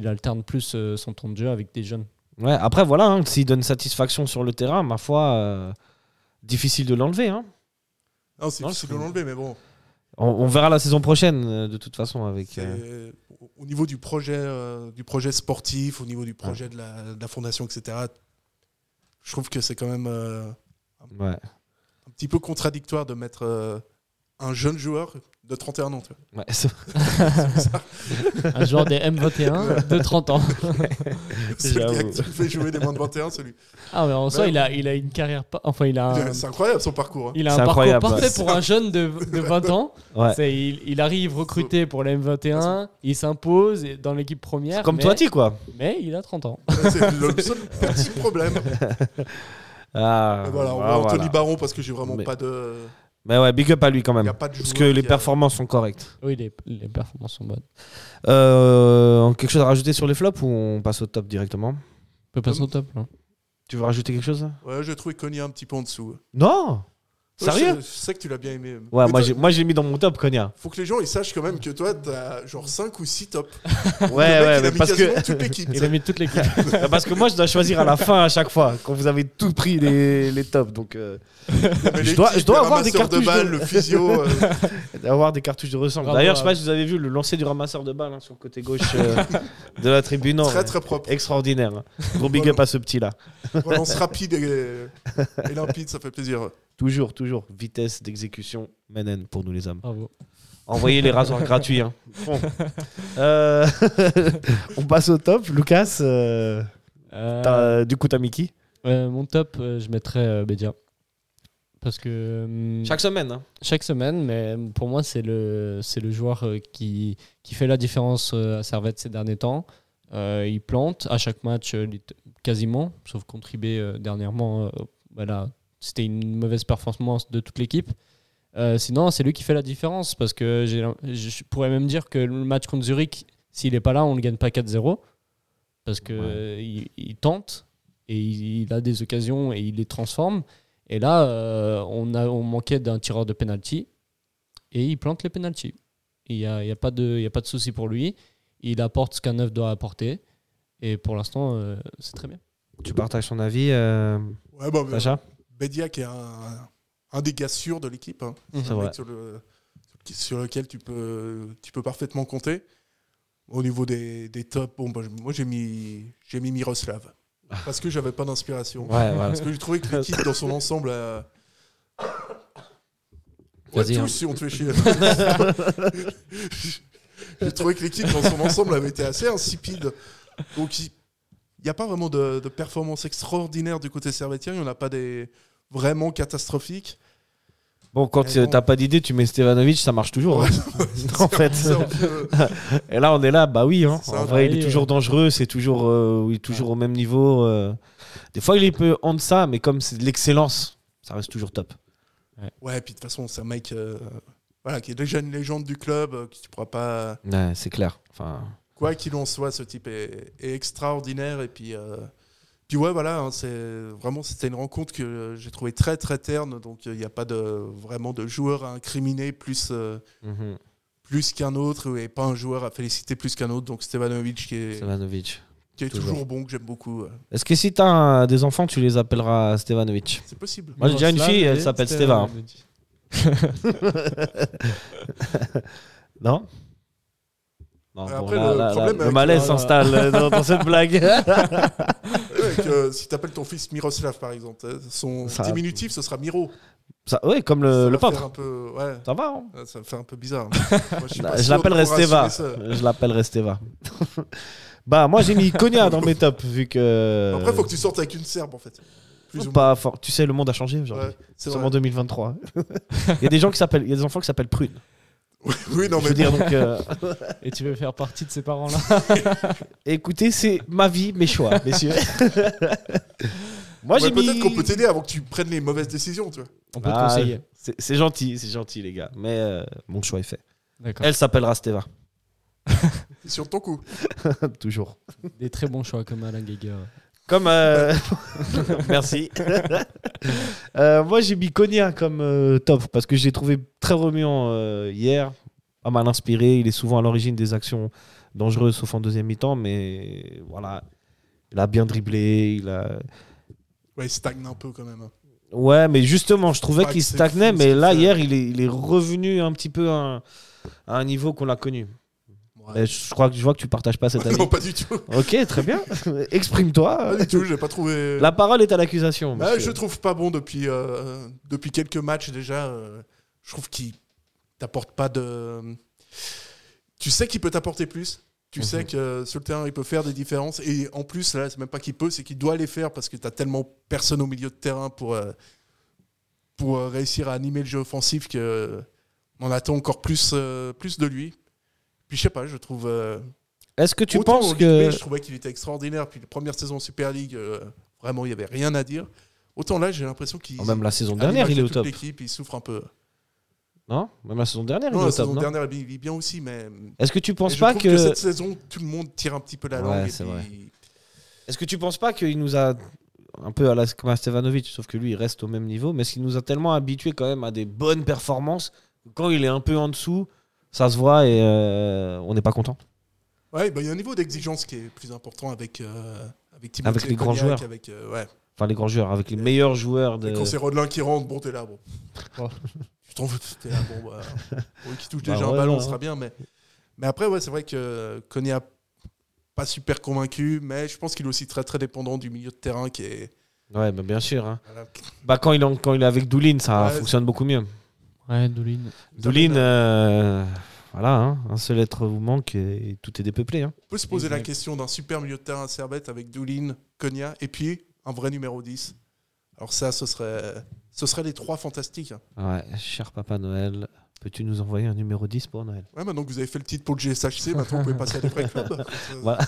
alterne plus euh, son temps de jeu avec des jeunes. Ouais, après, voilà, hein, s'il donne satisfaction sur le terrain, ma foi, euh, difficile de l'enlever. hein. Non, c'est difficile de l'enlever, mais bon. On, on verra la saison prochaine, de toute façon, avec. euh, Au niveau du projet, euh, du projet sportif, au niveau du projet de, la, de la fondation, etc., je trouve que c'est quand même euh, ouais. Un petit peu contradictoire de mettre euh, un jeune joueur de 31 ans. Tu vois. Ouais, c'est- Un joueur des M21 de 30 ans. C'est J'avoue. qui fait jouer des moins de 21, celui. Ah, mais en soi, Ouais. il a, il a une carrière. pas- Enfin, il a un, C'est incroyable son parcours. hein. il a un C'est parcours incroyable, parfait ouais. pour un jeune de, de 20 ans. ouais. C'est- Il, il arrive recruté pour la M21, il s'impose dans l'équipe première. Comme mais, toi, tu quoi. Mais il a 30 ans. C'est le seul petit problème. Ah, voilà, on voit Anthony voilà. Baron parce que j'ai vraiment Mais- pas de. Mais ouais, big up à lui quand même. Parce que les a- performances sont correctes. Oui, les, les performances sont bonnes. Euh, quelque chose à rajouter sur les flops ou on passe au top directement? On peut passer au top. là. Tu veux rajouter quelque chose? Ouais, j'ai trouvé Konya un petit peu en dessous. Non? Sérieux je, je sais que tu l'as bien aimé. Ouais, Mais moi toi, j'ai, moi j'ai mis dans mon top Konya. Faut que les gens ils sachent quand même que toi, t'as genre 5 ou 6 tops. Ouais, Le mec, ouais, il a mais mis parce quasiment que, toute l'équipe. Il a mis toute l'équipe. parce que moi je dois choisir à la fin à chaque fois, quand vous avez tout pris les, les tops. Donc, euh, Mais je dois- l'équipe, je dois le avoir des ramasseur cartouches de balles, de- le physio. euh, d'avoir des cartouches de ressemble. Bravo D'ailleurs, je sais pas si vous avez vu le lancer du ramasseur de balles hein, sur le côté gauche euh, de la tribune. très très propre. Extraordinaire. Gros big up à ce petit là. Relance rapide et, et limpide, ça fait plaisir. Toujours, toujours. Vitesse d'exécution, menen pour nous les hommes. Bravo. Envoyez les rasoirs gratuits. hein. Bon. Euh, on passe au top. Lucas, euh, Euh, du coup, t'as euh, mon top, je mettrais Bédia. Parce que hum, Chaque semaine. hein. chaque semaine, mais pour moi, c'est le, c'est le joueur qui, qui fait la différence à Servette ces derniers temps. Il plante à chaque match quasiment, sauf contre IB euh, dernièrement. voilà, c'était une mauvaise performance de toute l'équipe. Euh, sinon, c'est lui qui fait la différence parce que je pourrais même dire que le match contre Zurich, s'il n'est pas là, on ne gagne pas 4-0 parce Ouais. euh, il, il tente et il, il a des occasions et il les transforme. Et là, euh, on, a, on manquait d'un tireur de penalty et il plante les penalty. Il n'y a, il y a pas de, il y a pas de souci pour lui. Il apporte ce qu'un neuf doit apporter. Et pour l'instant, euh, c'est très bien. Tu partages ton avis, euh, Ouais, bon, mais Sacha? Bédia qui est un, un des gars sûrs de l'équipe. hein. Sur, le- sur lequel tu peux, tu peux parfaitement compter. Au niveau des, des tops, bon, bah, moi j'ai mis, j'ai mis Miroslav. Parce que j'avais pas d'inspiration. Ouais, ouais. Parce que j'ai trouvé que l'équipe dans son ensemble a. Ouais, tous, hein. si on te fait chier. j'ai trouvé que l'équipe dans son ensemble avait été assez insipide. Donc il n'y a pas vraiment de, de performance extraordinaire du côté servétien. Il n'y en a pas des vraiment catastrophiques. Bon, quand tu bon. t'as pas d'idée, tu mets Stevanovic, ça marche toujours. Ouais. hein. en fait. Peu- Et là, on est là, bah oui. Hein. En vrai, il est toujours ouais. dangereux, c'est toujours, euh, toujours au même niveau. euh. Des fois, il est un peu en deçà, mais comme c'est de l'excellence, ça reste toujours top. Ouais, puis de toute façon, c'est un mec euh, voilà, qui est déjà une légende du club, euh, qui tu pourras pas. Ouais, c'est clair. Enfin, Quoi qu'il en soit, ce type est, est extraordinaire. Et puis, euh, puis ouais, voilà, hein, c'est vraiment c'était une rencontre que j'ai trouvé très très terne. Donc il n'y a pas de vraiment de joueur à incriminer plus euh, mhm. plus qu'un autre et pas un joueur à féliciter plus qu'un autre. Donc Stevanovic qui est, Stevanovic. qui est toujours. toujours bon, que j'aime beaucoup. euh. Est-ce que si t'as des enfants, tu les appelleras Stevanovic? C'est possible. Moi, j'ai déjà une fille, elle s'appelle Steva. hein. Non? Non, Après, bon, le là, là, là, problème le malaise Voilà. s'installe euh, dans, dans cette blague. Que si tu appelles ton fils Miroslav, par exemple, euh, son Ça- diminutif, ce sera Miro. Ça, ouais, comme Ça le, va le faire peintre. un peu, ouais, Ça va, hein ça me fait un peu bizarre. Moi, je suis pas Je sûr de l'appellerai pouvoir Steva. assumer ça. Je l'appellerai Steva. bah, moi, j'ai mis Konya dans mes tops, vu que. Après, il faut que tu sortes avec une serbe, en fait. Plus ou Pas fort. Tu sais, le monde a changé aujourd'hui. Ouais, c'est en 2023. Il y a des gens qui s'appellent, il y a des enfants qui s'appellent Prune. Oui, non, Je mais veux dire donc. euh, Et tu veux faire partie de ces parents-là écoutez, c'est ma vie, mes choix, messieurs. moi, Ouais, j'ai peut-être mis. qu'on peut t'aider avant que tu prennes les mauvaises décisions, tu vois. On peut te Ah, conseiller. c'est c'est gentil, c'est gentil, les gars. Mais euh, mon choix est fait. D'accord. Elle s'appellera Steva. Sur ton coup. Toujours. Des très bons choix comme Alain Geiger. Comme. euh, Merci. Euh, moi, j'ai mis Konya comme euh, top parce que j'ai trouvé très remuant euh, hier. Pas mal inspiré. Il est souvent à l'origine des actions dangereuses, sauf en deuxième mi-temps. Mais voilà. Il a bien dribblé. Il a... Ouais, il stagne un peu quand même. hein. Ouais, mais justement, je trouvais qu'il stagnait. fou Mais là, fait. hier, il est, il est revenu un petit peu à un, à un niveau qu'on a connu. Ouais. Mais je, crois que, je vois que tu partages pas cet avis. non, pas du tout. ok, très bien. Exprime-toi. Pas du tout, j'ai pas trouvé. La parole est à l'accusation. Bah, je trouve pas bon depuis, euh, depuis quelques matchs déjà. euh, je trouve qu'il t'apporte pas de. Tu sais qu'il peut t'apporter plus. Tu Mhm. sais que sur le terrain, il peut faire des différences. Et en plus, là, c'est même pas qu'il peut, c'est qu'il doit les faire parce que tu tellement personne au milieu de terrain pour, euh, pour réussir à animer le jeu offensif que on attend encore plus, euh, plus de lui. Puis je sais pas, je trouve. euh, Est-ce que tu penses que. Je trouvais qu'il était extraordinaire. Puis la première saison en Super League, euh, vraiment, il n'y avait rien à dire. Autant là, j'ai l'impression qu'il. Oh, même la saison dernière, il est au top. L'équipe, il souffre un peu. Non Même la saison dernière, Non, il est la au top. saison non dernière, il est bien aussi, mais. Est-ce que tu penses pas que. cette saison, tout le monde tire un petit peu la Ouais, langue. et c'est puis- vrai. Est-ce que tu penses pas qu'il nous a un peu à la, comme à Stevanovic, sauf que lui il reste au même niveau, mais est-ce qu'il nous a tellement habitués quand même à des bonnes performances quand il est un peu en dessous, ça se voit et euh, on n'est pas content. Ouais, bah, il y a un niveau d'exigence qui est plus important avec. euh, avec, Timothée Avec les grands joueurs. Avec, euh, ouais. Enfin les grands joueurs, avec les meilleurs joueurs de. Et quand c'est Rodelin qui rentre, bon, t'es là, bon. Oh. Tu t'en veux, t'es là, bon, bah. Qui touche Bah, déjà un ballon, ouais. sera bien, mais. Mais après, ouais, c'est vrai que Konya, pas super convaincu, mais je pense qu'il est aussi très très dépendant du milieu de terrain qui est. Ouais, bah, bien sûr. hein. voilà, Bah, quand, il est, quand il est avec Doulin, ça Ouais, fonctionne beaucoup mieux. Ouais, Doulin. Doulin, euh, voilà, hein, un seul être vous manque et tout est dépeuplé. hein. On peut se poser la question d'un super milieu de terrain à Servette avec Doulin, Konya, et puis un vrai numéro 10. Alors ça, ce serait, ce serait les trois fantastiques. Ouais, cher Papa Noël, peux-tu nous envoyer un numéro 10 pour Noël? Ouais, maintenant que vous avez fait le titre pour le GSHC, maintenant vous pouvez passer à des vrais clubs. Voilà.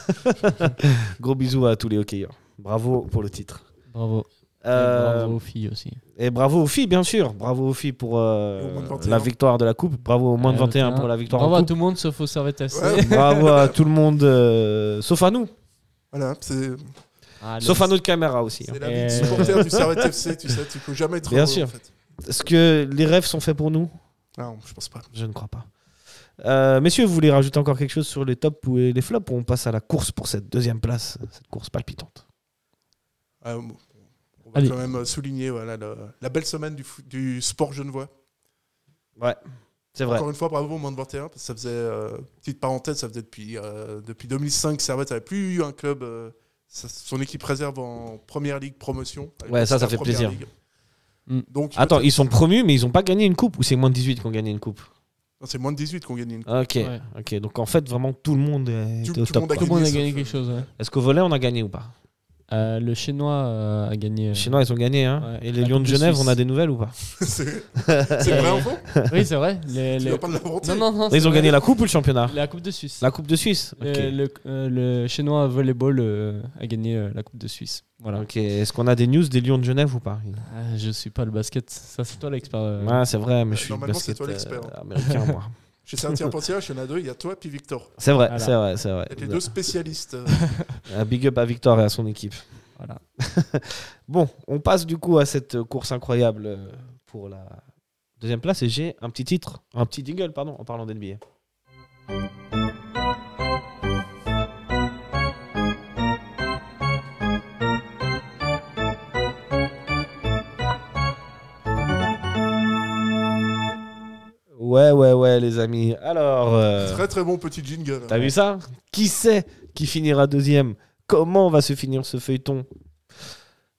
Gros bisous à tous les hockeyeurs. Bravo pour le titre. Bravo. Et Euh, Bravo aux filles aussi. et bravo aux filles, bien sûr. Bravo aux filles pour euh, Et au moins de 21. la victoire de la Coupe. Bravo au moins de Euh, 21 pour la victoire Bravo en à Coupe. tout le monde sauf au Servette FC. Ouais. Bravo à tout le monde, euh, sauf à nous. Voilà, c'est Ah, Sauf à notre caméra aussi. hein. c'est la Et- vie de supporter du Servette FC, tu sais, tu peux jamais être Bien heureux, sûr. en fait. Est-ce que les rêves sont faits pour nous? Non, je pense pas. Je ne crois pas. Euh, messieurs, vous voulez rajouter encore quelque chose sur les tops ou les flops? Ou on passe à la course pour cette deuxième place, cette course palpitante Euh, on va Allez. quand même souligner voilà, le- la belle semaine du, sport genevois. Ouais, c'est vrai. Encore une fois, bravo au moins de 21, parce que ça faisait, euh, petite parenthèse, ça faisait depuis, euh, depuis 2005 Servette n'avait plus eu un club, euh, sa- son équipe réserve en première ligue promotion. À l'époque, Ouais, ça, ça c'était fait première plaisir. ligue. Mm. Donc, Attends, ils sont promus, mais ils n'ont pas gagné une coupe ou c'est moins de 18 qui ont gagné une coupe? Non, c'est moins de 18 qu'on gagne une coupe. Ok, Ouais. ok. Donc en fait, vraiment tout le monde est Tout- au tout le top. monde a Tout le monde a gagné, quelque euh, chose. ouais. Est-ce qu'au volet, on a gagné ou pas? Euh, le Chinois euh, a gagné. Les euh, Chinois, ils ont gagné. Hein Ouais. Et les Lions de Genève, Suisse. on a des nouvelles ou pas c'est vrai, enfant Oui, c'est vrai. Les- Tu les- vas pas de l'inventer. Non, non, non. Ils ont vrai. gagné la coupe ou le championnat La Coupe de Suisse. La coupe de Suisse. Le, Ok. le, euh, le Chinois volleyball euh, a gagné euh, la Coupe de Suisse. Voilà. Ok. Est-ce qu'on a des news des Lions de Genève ou pas Ah, je suis pas le basket. Ça, c'est toi l'expert. euh. Ouais, c'est vrai, mais je suis Normalement, c'est basket toi l'expert. euh, américain, moi. Chez Saint-Pierre-Pontiac, il y en a deux, il y a toi puis Victor. C'est vrai, Voilà. c'est vrai, c'est vrai. Les deux spécialistes. Un big up à Victor et à son équipe. Voilà. Bon, on passe du coup à cette course incroyable euh, pour la deuxième place et j'ai un petit titre, un petit jingle, pardon, en parlant d'NBA. Ouais, ouais, ouais, les amis. Alors, euh, Très très bon petit jingle. T'as vu ça? Qui sait qui finira deuxième? Comment va se finir ce feuilleton?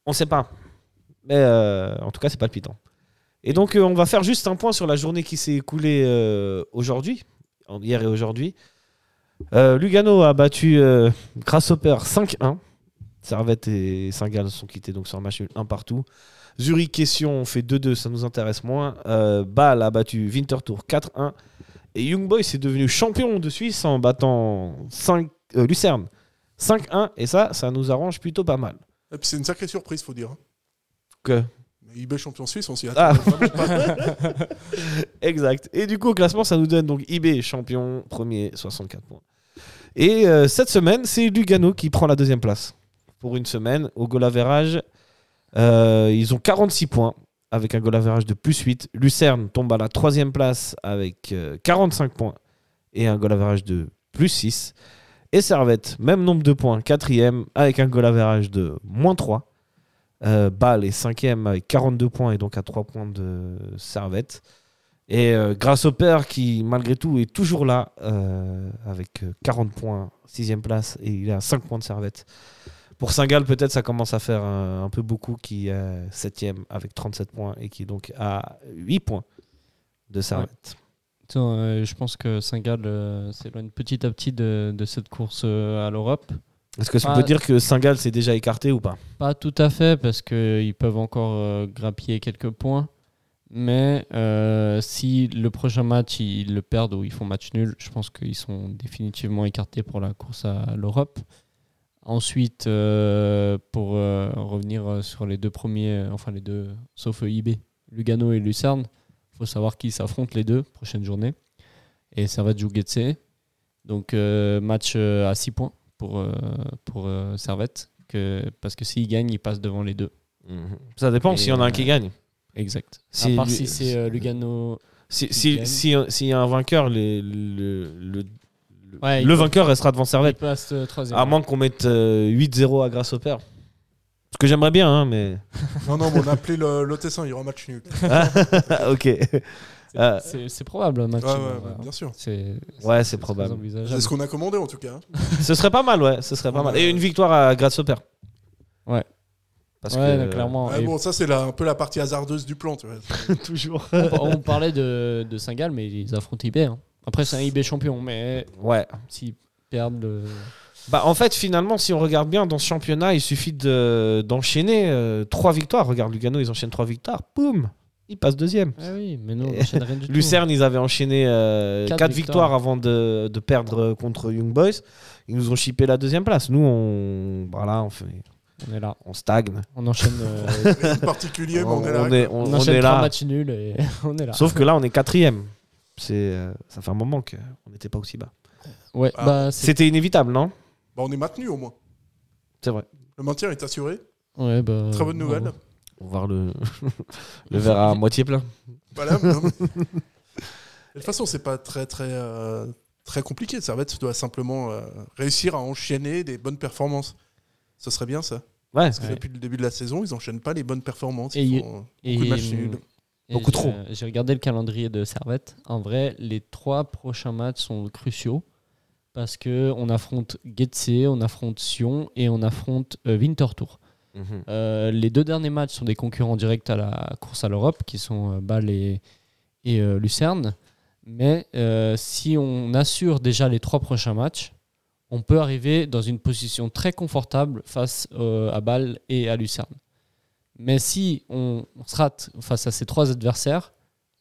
On sait pas. Mais euh, en tout cas, c'est palpitant. Et donc, euh, on va faire juste un point sur la journée qui s'est écoulée aujourd'hui, hier et aujourd'hui. Lugano a battu Grasshopper 5-1. Servette et Saint-Gall se sont quittés donc sur un match nul un partout. Zurich ont fait 2-2, ça nous intéresse moins. Euh, Bâle a battu Winterthur 4-1. Et Young Boys est devenu champion de Suisse en battant 5, euh, Lucerne 5-1. Et ça, ça nous arrange plutôt pas mal. Et puis c'est une sacrée surprise, faut dire. hein. Que IB champion suisse, on s'y Ah. attend pas. Exact. Et du coup, au classement, ça nous donne donc IB champion, premier, 64 points. Et euh, cette semaine, c'est Lugano qui prend la deuxième place. Pour une semaine, au goal average, euh, ils ont 46 points avec un goal average de plus 8. Lucerne tombe à la troisième place avec euh, 45 points et un goal average de plus 6. Et Servette, même nombre de points, quatrième avec un goal average de moins 3. Euh, Bâle est cinquième avec 42 points et donc à 3 points de Servette. Et euh, au père qui, malgré tout, est toujours là euh, avec euh, 40 points, sixième place, et il est à 5 points de Servette. Pour Saint-Gall, peut-être ça commence à faire un, un peu beaucoup, qui est septième avec 37 points et qui est donc à 8 points de Servette. Attends, euh, je pense que Saint-Gall euh, s'éloigne petit à petit de, de cette course euh, à l'Europe. Est-ce que on peut dire que Saint-Gall s'est déjà écarté ou pas? Pas tout à fait, parce qu'ils peuvent encore euh, grappiller quelques points. Mais euh, si le prochain match, ils le perdent ou ils font match nul, je pense qu'ils sont définitivement écartés pour la course à l'Europe. Ensuite, euh, pour euh, revenir sur les deux premiers, euh, enfin les deux, sauf IB, Lugano et Lucerne, il faut savoir qui s'affrontent les deux prochaines journées. Et Servette joue Getse. Donc euh, match euh, à 6 points pour, euh, pour euh, Servette. Que, parce que s'ils gagnent, ils passent devant les deux. Ça dépend s'il y en a un euh, qui gagne. Exact. Si à part lui- si c'est euh, Lugano. Si- qui si- gagne. si- S'il y a un vainqueur, les- le, le, le- Ouais, le vainqueur restera devant Il Servette. passe euh, troisième. À moins qu'on mette euh, 8-0 à grâce au père. Ce que j'aimerais bien, hein, mais. Non, non, mais on a appelé le- l'Otessin, il y aura match nul. ok. Euh, C'est c'est probable, un match. Ouais, ouais, euh, ouais, bien sûr. C'est Ouais, c'est probable. C'est ce qu'on a commandé en tout cas. hein. ce serait pas mal, ouais. Ce serait pas mal. Et une victoire à grâce au père. Ouais. Parce Ouais, que. clairement. Ouais, Et bon, ça c'est la- un peu la partie hasardeuse du plan. Tu vois. Toujours. on, on parlait de, de Saint-Gall, mais ils affrontent IB. hein. Après, c'est un IB champion, mais Ouais. s'ils perdent le. Bah, en fait, finalement, si on regarde bien dans ce championnat, il suffit de- d'enchaîner euh, trois victoires. Regarde, Lugano, ils enchaînent trois victoires. Boum Ils passent deuxième. Ah oui, mais nous, on enchaîne rien du tout. Lucerne, ils avaient enchaîné euh, Quatre quatre victoires. victoires. avant de, de perdre contre Young Boys. Ils nous ont chippé la deuxième place. Nous, on, voilà, on, fait, On est là. on stagne. On enchaîne. euh, de particulier, mais on, est là. on on- on on enchaîne est trois là. matchs nuls et on est là. Sauf que là, on est quatrième. C'est, euh, ça fait un moment qu'on n'était pas aussi bas. Ouais, Ah. bah. C'était inévitable, non? Bah, on est maintenu au moins. C'est vrai. Le maintien est assuré. Ouais, bah, Très bonne nouvelle. bravo. On va voir le, le verre à moitié plein. Voilà. non, mais- De toute façon, c'est pas très très euh, très compliqué. Servette doit simplement euh, réussir à enchaîner des bonnes performances. Ce serait bien ça. Ouais, Parce que Ouais. depuis le début de la saison, ils enchaînent pas les bonnes performances. Et Ils il- font Et, beaucoup de matchs nuls. Beaucoup j'ai- trop. J'ai regardé le calendrier de Servette. En vrai, les trois prochains matchs sont cruciaux parce que on affronte Getse, on affronte Sion et on affronte euh, Winterthur. Mhm. Euh, les deux derniers matchs sont des concurrents directs à la course à l'Europe, qui sont euh, Bâle et, et euh, Lucerne. Mais si on assure déjà les trois prochains matchs, on peut arriver dans une position très confortable face à Bâle et à Lucerne. Mais si on, on se rate face à ces trois adversaires,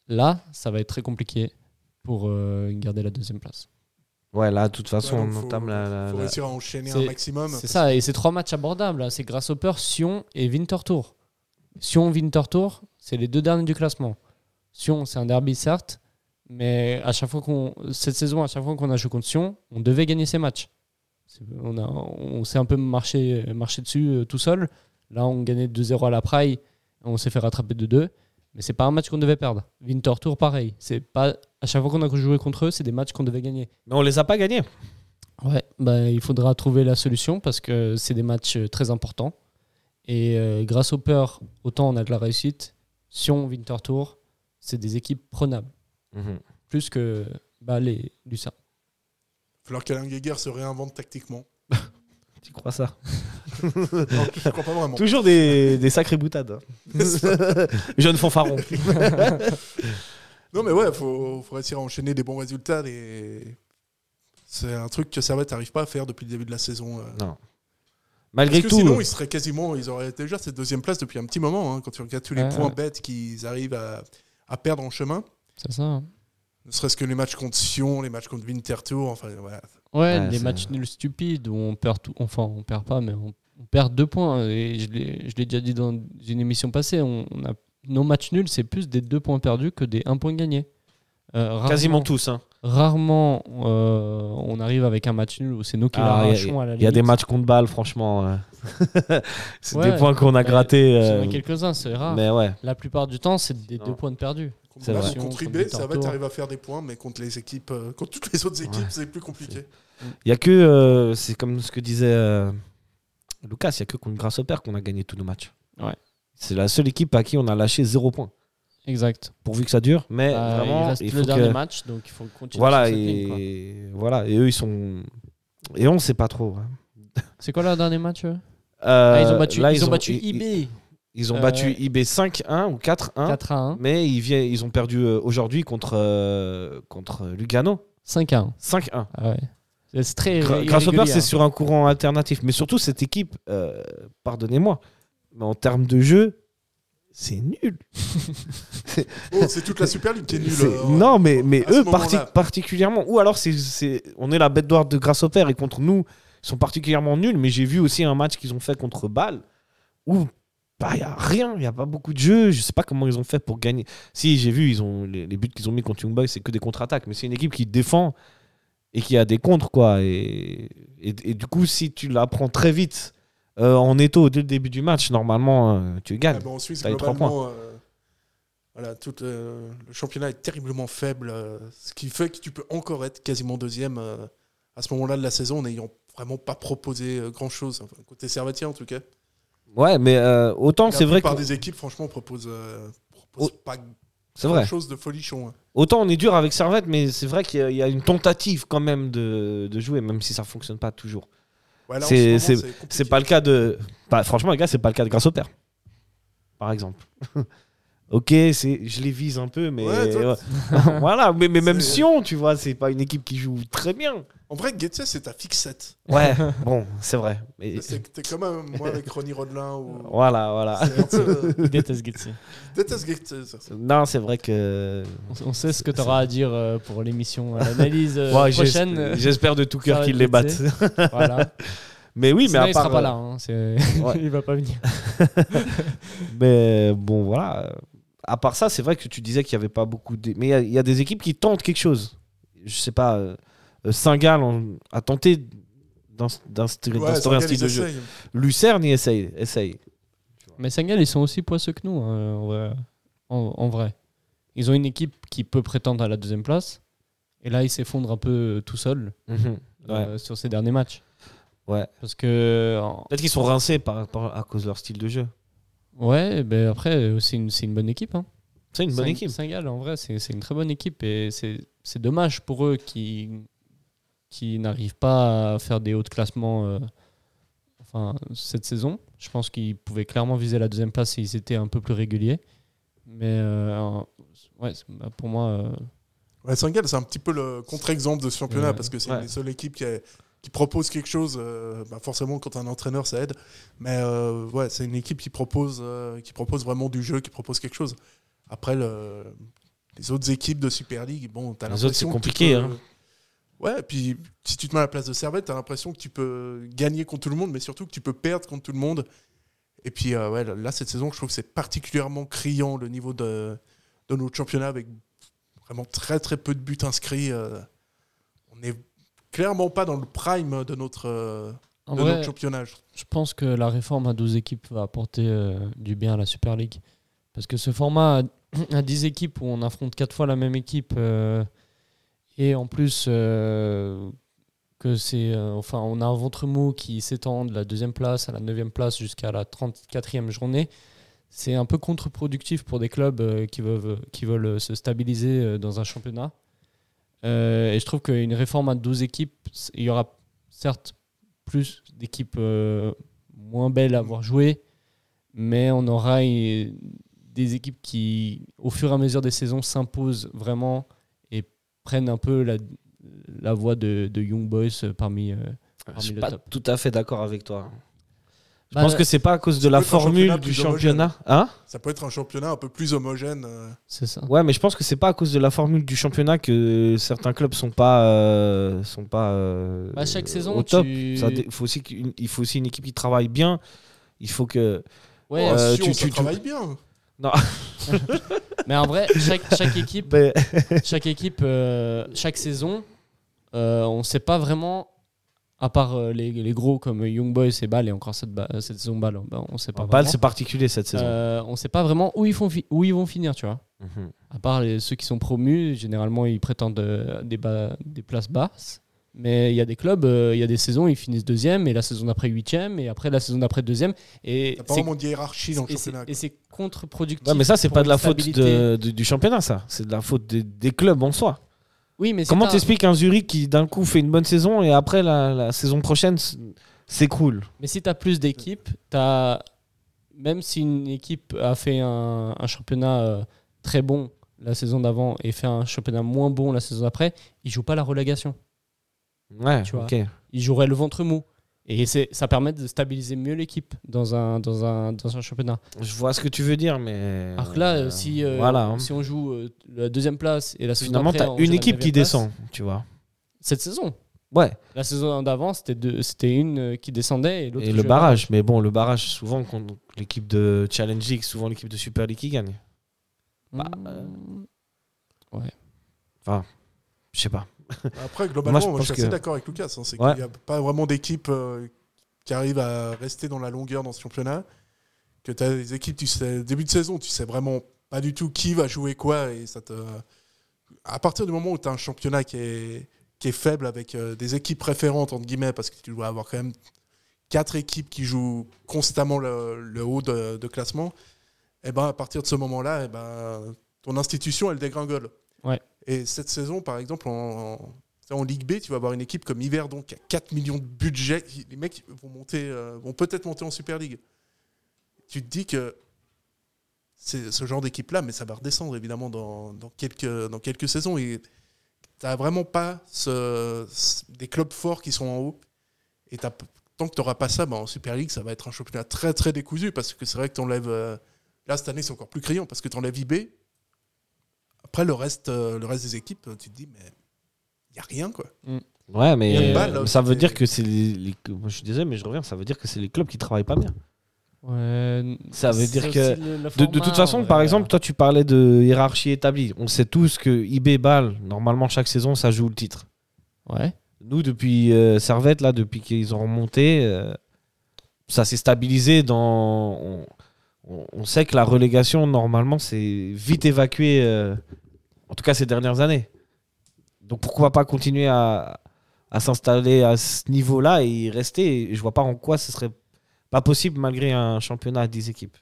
là, ça va être très compliqué pour euh, garder la deuxième place. Ouais, là, de toute façon, Ouais, on faut- entame la. la- faut la- réussir à enchaîner un maximum. C'est ça, et c'est trois matchs abordables. hein. C'est Grasshopper, Sion et Winterthur. Sion, Winterthur, c'est les deux derniers du classement. Sion, c'est un derby, certes, mais à chaque fois qu'on cette saison, à chaque fois qu'on a joué contre Sion, on devait gagner ces matchs. On, a, on s'est un peu marché, marché dessus euh, tout seul. Là, on gagnait 2-0 à la Praille, on s'est fait rattraper de 2 mais c'est pas un match qu'on devait perdre. Winterthur, pareil. C'est pas à chaque fois qu'on a joué contre eux, c'est des matchs qu'on devait gagner. Mais on les a pas gagnés. Ouais, bah, il faudra trouver la solution parce que c'est des matchs euh, très importants. Et euh, grâce au peur, autant on a de la réussite. Sion, Winterthur, c'est des équipes prenables. Mhm. Plus que bah, les Lucerne. Il va falloir qu'Alain Guéguer se réinvente tactiquement. Tu crois ça? Non, je crois pas vraiment. Toujours des, des sacrées boutades. hein. Jeune fanfaron. Non, mais ouais, faut, faut réussir à enchaîner des bons résultats. Des... C'est un truc que Servette n'arrive pas à faire depuis le début de la saison. euh. Non. Malgré Parce que tout. sinon, ils seraient quasiment, ils auraient déjà cette deuxième place depuis un petit moment. hein, quand tu regardes tous les Ouais, points ouais. bêtes qu'ils arrivent à, à perdre en chemin, C'est ça. hein. ne serait-ce que les matchs contre Sion, les matchs contre Winterthur, enfin voilà. Ouais, Ouais, des c'est- matchs nuls stupides où on perd tout. Enfin, on perd pas, mais on, on perd deux points. Et je l'ai je l'ai déjà dit dans une émission passée. On, on a, nos matchs nuls, c'est plus des deux points perdus que des un point gagnés. Euh, rarement- Quasiment tous. hein. Rarement, euh, on arrive avec un match nul où c'est nous qui Alors, Il y a- l'arrachons à la il y, a des matchs contre balle, franchement. euh. c'est Ouais, des points qu'on a grattés. Il y en euh, a quelques-uns, c'est rare. mais ouais. La plupart du temps, c'est des Non. deux points de perdus. Là, vrai. contre Victor ça va, tu arrives à faire des points, mais contre les équipes, euh, contre toutes les autres équipes, Ouais. c'est plus compliqué. Il y a que, euh, c'est comme ce que disait euh, Lucas, il y a que contre Grasshopper qu'on a gagné tous nos matchs. Ouais. C'est la seule équipe à qui on a lâché zéro point. Exact. Pourvu que ça dure, mais Euh, vraiment, il reste il le faut dernier que- match, donc il faut continuer Voilà cette ligne, et voilà et eux ils sont et on sait pas trop. hein. C'est quoi leur dernier match Euh, Ah, Ils ont battu, là, ils ont battu IB Ils ont Euh, battu IB 5-1 ou 4-1. 4 à 1, Mais ils, viennent, ils ont perdu euh, aujourd'hui contre, euh, contre Lugano. 5 à 1. 5-1. Ah ouais. C'est très. Gra- Grasshopper, hein. c'est sur un courant alternatif. Mais surtout, cette équipe, euh, pardonnez-moi, mais en termes de jeu, c'est nul. Oh, c'est toute la Super League qui est nulle. Euh, non, mais, mais eux parti- particulièrement. Ou alors, c'est, c'est- on est la bête noire de Grasshopper et contre nous, ils sont particulièrement nuls. Mais j'ai vu aussi un match qu'ils ont fait contre Bâle où il n'y a rien, il n'y a pas beaucoup de jeu. Je sais pas comment ils ont fait pour gagner. Si, j'ai vu, ils ont, les, les buts qu'ils ont mis contre Young Boys, c'est que des contre-attaques. Mais c'est une équipe qui défend et qui a des contres. quoi. Et, et, et du coup, si tu la prends très vite euh, en étau dès le début du match, normalement, euh, tu gagnes. Ah, bon, en Suisse, globalement, euh, voilà, tout, le championnat est terriblement faible, ce qui fait que tu peux encore être quasiment deuxième à ce moment-là de la saison en n'ayant vraiment pas proposé grand-chose, enfin, côté Servatier en tout cas. Ouais, mais autant La c'est vrai que. plupart des équipes, franchement, proposent, proposent pas C'est vrai. de folichon. hein. Autant on est dur avec Servette, mais c'est vrai qu'il y a- il y a une tentative quand même de, de jouer, même si ça fonctionne pas toujours. Ouais, là, en C'est- ce moment, c'est- compliqué. C'est pas le cas de. bah, franchement, les gars, c'est pas le cas de Grasshopper. Par exemple. ok, c'est, je les vise un peu, mais. Ouais, toi, voilà, mais, mais même Sion, tu vois, c'est pas une équipe qui joue très bien. En vrai, Getse, c'est ta fixette. Ouais, bon, c'est vrai. Mais- C'est que T'es comme euh, moi avec Ronnie Rodelin. Ou... Voilà, voilà. Peu, Il déteste Getze. déteste Getse. ça. Non, c'est vrai que. On- sait ce que tu auras à dire euh, pour l'émission, euh, l'analyse euh, Ouais, prochaine. j'espère- euh, J'espère de tout cœur qu'ils les battent. Getze. voilà. mais oui, mais Sinon, à il part. sera pas là. hein, c'est- Ouais. il va pas venir. Mais bon, voilà. À part ça, c'est vrai que tu disais qu'il n'y avait pas beaucoup de. Mais il y a- il y, a des équipes qui tentent quelque chose. Je sais pas. euh, euh, Saint-Gall en- a tenté d'inst- d'instaurer Ouais, un style de jeu. Lucerne y essaye. essaye. Mais Saint-Gall, ils sont aussi poisseux que nous, hein, en, vrai. En- en vrai. Ils ont une équipe qui peut prétendre à la deuxième place. Et là, ils s'effondrent un peu euh, tout seuls Mhm. Ouais. euh, sur ces derniers matchs. Ouais. Parce que. Peut-être qu'ils sont rincés par, à cause de leur style de jeu. Ouais, ben après, euh, c'est une, c'est une bonne équipe. Hein. C'est une bonne Saint- équipe. Saint-Gall, en vrai, c'est c'est une très bonne équipe. Et c'est c'est dommage pour eux qui, qui n'arrivent pas à faire des hauts de classement euh, enfin, cette saison. Je pense qu'ils pouvaient clairement viser la deuxième place s'ils étaient un peu plus réguliers. Mais euh, ouais, c'est- bah, pour moi, euh, Ouais, Saint-Gall, c'est un petit peu le contre-exemple de ce championnat Ouais. parce que c'est Ouais. une des seules équipes qui, a- qui propose quelque chose. euh, bah forcément, quand un entraîneur, ça aide. Mais euh, ouais, c'est une équipe qui propose, euh, qui propose vraiment du jeu, qui propose quelque chose. Après, le- les autres équipes de Super League, bon, t'as Les autres, l'impression c'est compliqué, peux- hein. Ouais, et puis si tu te mets à la place de Servette, t'as l'impression que tu peux gagner contre tout le monde, mais surtout que tu peux perdre contre tout le monde. Et puis ouais, là, cette saison, je trouve que c'est particulièrement criant le niveau de, de notre championnat avec vraiment très très peu de buts inscrits. on n'est clairement pas dans le prime de notre, euh, de vrai, notre championnat. je pense que la réforme à 12 équipes va apporter euh, du bien à la Super League. Parce que ce format à, à 10 équipes où on affronte 4 fois la même équipe euh, et en plus euh, que c'est enfin on a un ventre mou qui s'étend de la deuxième place à la neuvième place jusqu'à la 34e journée. C'est un peu contre-productif pour des clubs qui veulent, qui veulent se stabiliser dans un championnat. Euh, et je trouve qu'une réforme à 12 équipes, il y aura certes plus d'équipes euh, moins belles à avoir joué, mais on aura des équipes qui, au fur et à mesure des saisons, s'imposent vraiment et prennent un peu la, la voie de, de Young Boys euh, parmi, euh, Je parmi suis le pas top. tout à fait d'accord avec toi. Je Bah, pense que c'est pas à cause de la formule du championnat. Hein Ça peut être un championnat un peu plus homogène. euh. C'est ça. Ouais, mais je pense que c'est pas à cause de la formule du championnat que certains clubs sont pas euh, sont pas euh, Bah, chaque saison, au top. tu- Ça faut aussi il faut aussi une équipe qui travaille bien. Il faut que Ouais, Oh, Euh, Sion, tu- ça tu- tu- travaille bien. non Mais en vrai, chaque, chaque équipe, chaque équipe, euh, chaque saison, euh, on ne sait pas vraiment, à part euh, les, les gros comme Young Boys et Ball, et encore cette, saison Ball, ben, on sait pas vraiment. c'est particulier cette saison. Euh, on sait pas vraiment où ils, font fi- où ils vont finir, tu vois. Mhm. À part les- ceux qui sont promus, généralement ils prétendent euh, des, bas- des places basses. Mais il y a des clubs, euh, il y a des saisons, ils finissent deuxième, et la saison d'après huitième, et après la saison d'après deuxième. Et pas c'est- vraiment de hiérarchie dans le championnat. et c'est contre-productif. Ouais, mais ça, c'est pas de la faute stabilité. de- de- du championnat, ça. C'est de la faute des, des clubs en soi. Oui, mais Comment t'as- t'expliques un Zurich qui d'un coup fait une bonne saison et après la, la saison prochaine s'écroule Mais si tu as plus d'équipes, t'as- même si une équipe a fait un, un championnat euh, très bon la saison d'avant et fait un championnat moins bon la saison d'après, ils jouent pas la relégation. Ouais, Tu vois. ok. Ils joueraient le ventre mou. Et ça permet de stabiliser mieux l'équipe dans un, dans, un, dans un championnat. Je vois ce que tu veux dire, mais. Alors que là, euh, si, euh, voilà. hein. si on joue euh, la deuxième place et la saison Finalement, t'as on une équipe qui place, descend, tu vois. Cette saison. Ouais, La saison d'avant, c'était une qui descendait et l'autre et le barrage. Mais bon, le barrage, souvent, l'équipe de Challenge League, souvent l'équipe de Super League qui gagne. Mmh. Je sais pas. Après, globalement, Moi, je suis assez que- d'accord avec Lucas. hein, c'est Ouais. qu'il n'y a pas vraiment d'équipe euh, qui arrive à rester dans la longueur dans ce championnat. Que tu as des équipes, tu sais, début de saison, tu sais vraiment pas du tout qui va jouer quoi. Et ça te... À partir du moment où tu as un championnat qui est, qui est faible avec euh, des équipes référentes, entre guillemets, parce que tu dois avoir quand même quatre équipes qui jouent constamment le, le haut de, de classement, et ben à partir de ce moment-là, eh ben, ton institution, elle dégringole. Ouais. Et cette saison, par exemple, en, Ligue B, tu vas avoir une équipe comme Yverdon qui a 4 millions de budget. Les mecs vont, monter, euh, vont peut-être monter en Super League. Tu te dis que c'est ce genre d'équipe-là, mais ça va redescendre évidemment dans, quelques, dans quelques saisons. Et tu n'as vraiment pas des clubs forts qui sont en haut. Et tant que tu n'auras pas ça, bah, en Super League, ça va être un championnat très très décousu parce que c'est vrai que tu enlèves. là, cette année, c'est encore plus criant parce que tu enlèves IB. Après, le reste, euh, le reste des équipes, tu te dis, mais il n'y a rien quoi. Ouais, mais balle, là, ça veut dire que c'est les, les- Moi, je suis désolé, mais je reviens. Ça veut dire que c'est les clubs qui travaillent pas bien. Ouais, Ça veut dire que- aussi le- le De, de toute façon, ouais. par exemple, toi, tu parlais de hiérarchie établie. On sait tous que IB Ball, normalement, chaque saison, ça joue le titre. Ouais. Nous, depuis euh, Servette, là, depuis qu'ils ont remonté, euh, ça s'est stabilisé dans. On, on- on sait que la relégation, normalement, c'est vite évacué, euh, en tout cas ces dernières années. Donc pourquoi pas continuer à, à s'installer à ce niveau-là et y rester? Et Je vois pas en quoi ce serait pas possible malgré un championnat à 10 équipes.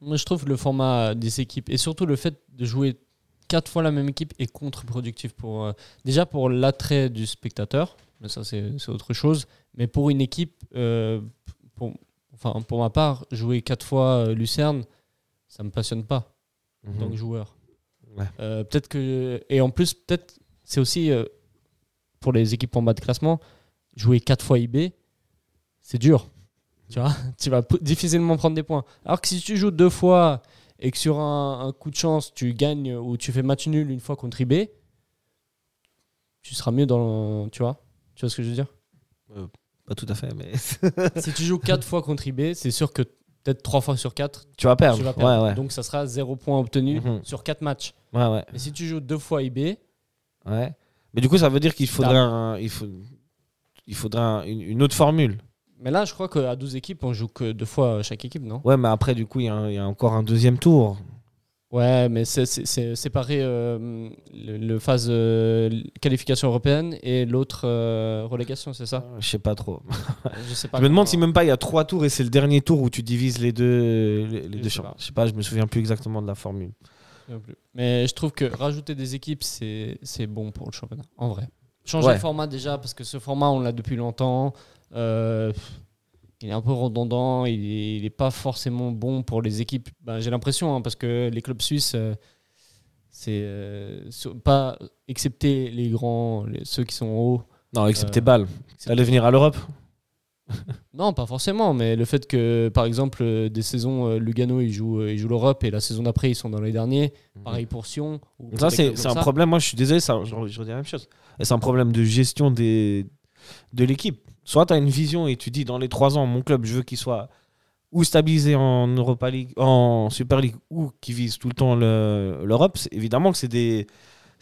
Moi, je trouve le format des équipes et surtout le fait de jouer quatre fois la même équipe est contre-productif pour euh, déjà pour l'attrait du spectateur, mais ça c'est autre chose. Mais pour une équipe, euh, pour, enfin pour ma part, jouer quatre fois euh, Lucerne, ça me passionne pas en tant que joueur. Ouais. Euh, peut-être que et en plus peut-être c'est aussi euh, pour les équipes en bas de classement, jouer quatre fois IB, c'est dur. Tu vois, tu vas difficilement prendre des points. Alors que si tu joues deux fois et que sur un, un coup de chance, tu gagnes ou tu fais match nul une fois contre IB, tu seras mieux dans le- Tu vois Tu vois ce que je veux dire? Pas tout à fait, mais Si tu joues quatre fois contre IB, c'est sûr que peut-être trois fois sur quatre, tu vas perdre. tu vas perdre. Ouais, ouais. Donc ça sera zéro point obtenu Mhm. sur quatre matchs. ouais, ouais. Mais si tu joues deux fois IB, Ouais. Mais du coup, ça veut dire qu'il faudrait, un- il faut, il faudrait un- une, autre formule. mais là je crois qu'à 12 équipes, on joue que deux fois chaque équipe, non? Ouais, mais après, du coup, y, il y a encore un deuxième tour. Ouais, mais c'est- c'est c'est séparé euh, le, le phase euh, qualification européenne et l'autre euh, relégation, c'est ça? Je sais pas trop. Je sais pas. je me demande comment- si même pas il y a trois tours et c'est le dernier tour où tu divises les deux, les, les Je deux sais champs. pas. Je sais pas, je me souviens plus exactement de la formule. Mais je trouve que rajouter des équipes, c'est c'est bon pour le championnat, en vrai. Changer Ouais. le format déjà, parce que ce format, on l'a depuis longtemps. Il est un peu redondant, il est, il est pas forcément bon pour les équipes. Ben, J'ai l'impression, hein, parce que les clubs suisses, euh, c'est euh, pas, excepté les grands, les- ceux qui sont en haut. Non, excepté Euh, Bâle. T'allais venir à l'Europe Non, pas forcément, mais le fait que, par exemple, euh, des saisons, Lugano, ils jouent, ils jouent l'Europe et la saison d'après, ils sont dans les derniers. Pareil pour Sion. ou Ça, c'est un ça. problème. Moi, je suis désolé, ça, je, je redis la même chose. C'est un problème de gestion des, de l'équipe. Soit tu as une vision et tu dis dans les trois ans, mon club, je veux qu'il soit ou stabilisés en Europa League, en Super League, ou qui visent tout le temps le- l'Europe, évidemment que c'est des.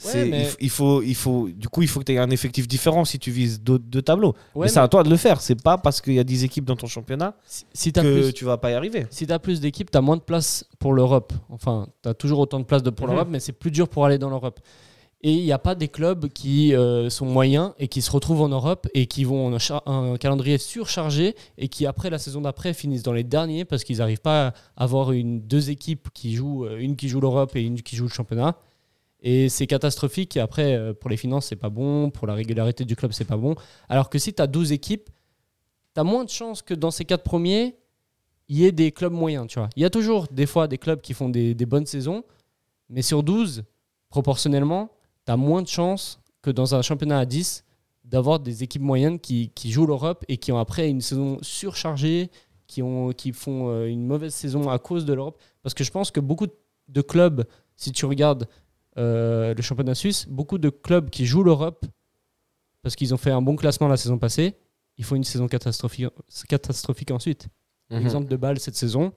mais- il, faut, il faut, du coup, il faut que tu aies un effectif différent si tu vises deux tableaux. Ouais, mais c'est à toi de le faire. C'est pas parce qu'il y a 10 équipes dans ton championnat Si, que plus, tu vas pas y arriver. si t'as plus d'équipes, t'as moins de place pour l'Europe. Enfin, t'as toujours autant de place de- pour Mhm. l'Europe, mais c'est plus dur pour aller dans l'Europe. Et il n'y a pas des clubs qui euh, sont moyens et qui se retrouvent en Europe et qui vont en un calendrier surchargé et qui après la saison d'après finissent dans les derniers parce qu'ils n'arrivent pas à avoir une deux équipes qui jouent euh, une qui joue l'Europe et une qui joue le championnat. Et c'est catastrophique. Et après, euh, pour les finances, c'est pas bon. Pour la régularité du club, c'est pas bon. Alors que si tu as 12 équipes, tu as moins de chances que dans ces quatre premiers, il y ait des clubs moyens. Tu vois. Il y a toujours des fois des clubs qui font des, des bonnes saisons, mais sur 12, proportionnellement, tu as moins de chances que dans un championnat à 10 d'avoir des équipes moyennes qui, qui jouent l'Europe et qui ont après une saison surchargée, qui, ont, qui font euh, une mauvaise saison à cause de l'Europe. Parce que je pense que beaucoup de clubs, si tu regardes euh, le championnat suisse, beaucoup de clubs qui jouent l'Europe, parce qu'ils ont fait un bon classement la saison passée, ils font une saison catastrophique, catastrophique ensuite. Mhm. Exemple de Bâle cette saison,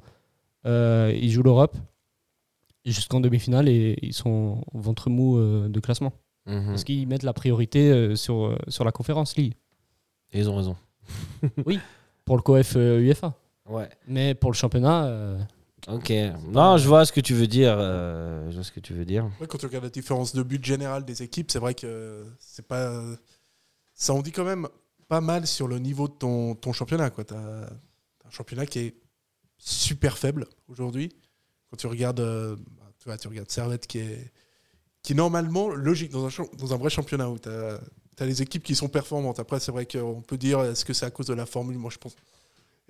euh, ils jouent l'Europe jusqu'en demi-finale et ils sont au ventre mou euh, de classement. Mhm. Parce qu'ils mettent la priorité euh, sur, euh, sur la conférence League Et ils ont raison. pour le COF euh, UEFA. Ouais. Mais pour le championnat, euh, Ok. Non, je vois ce que tu veux dire. euh, je vois ce que tu veux dire. Ouais, quand tu regardes la différence de but général des équipes, c'est vrai que c'est pas. Ça en dit quand même pas mal sur le niveau de ton, ton championnat. Tu as, un championnat qui est super faible aujourd'hui. Quand tu regardes, euh, tu, vois, tu regardes Servette qui est, qui est normalement logique dans un, dans un vrai championnat où tu as, les équipes qui sont performantes. Après, c'est vrai qu'on peut dire est-ce que c'est à cause de la formule? Moi, je pense.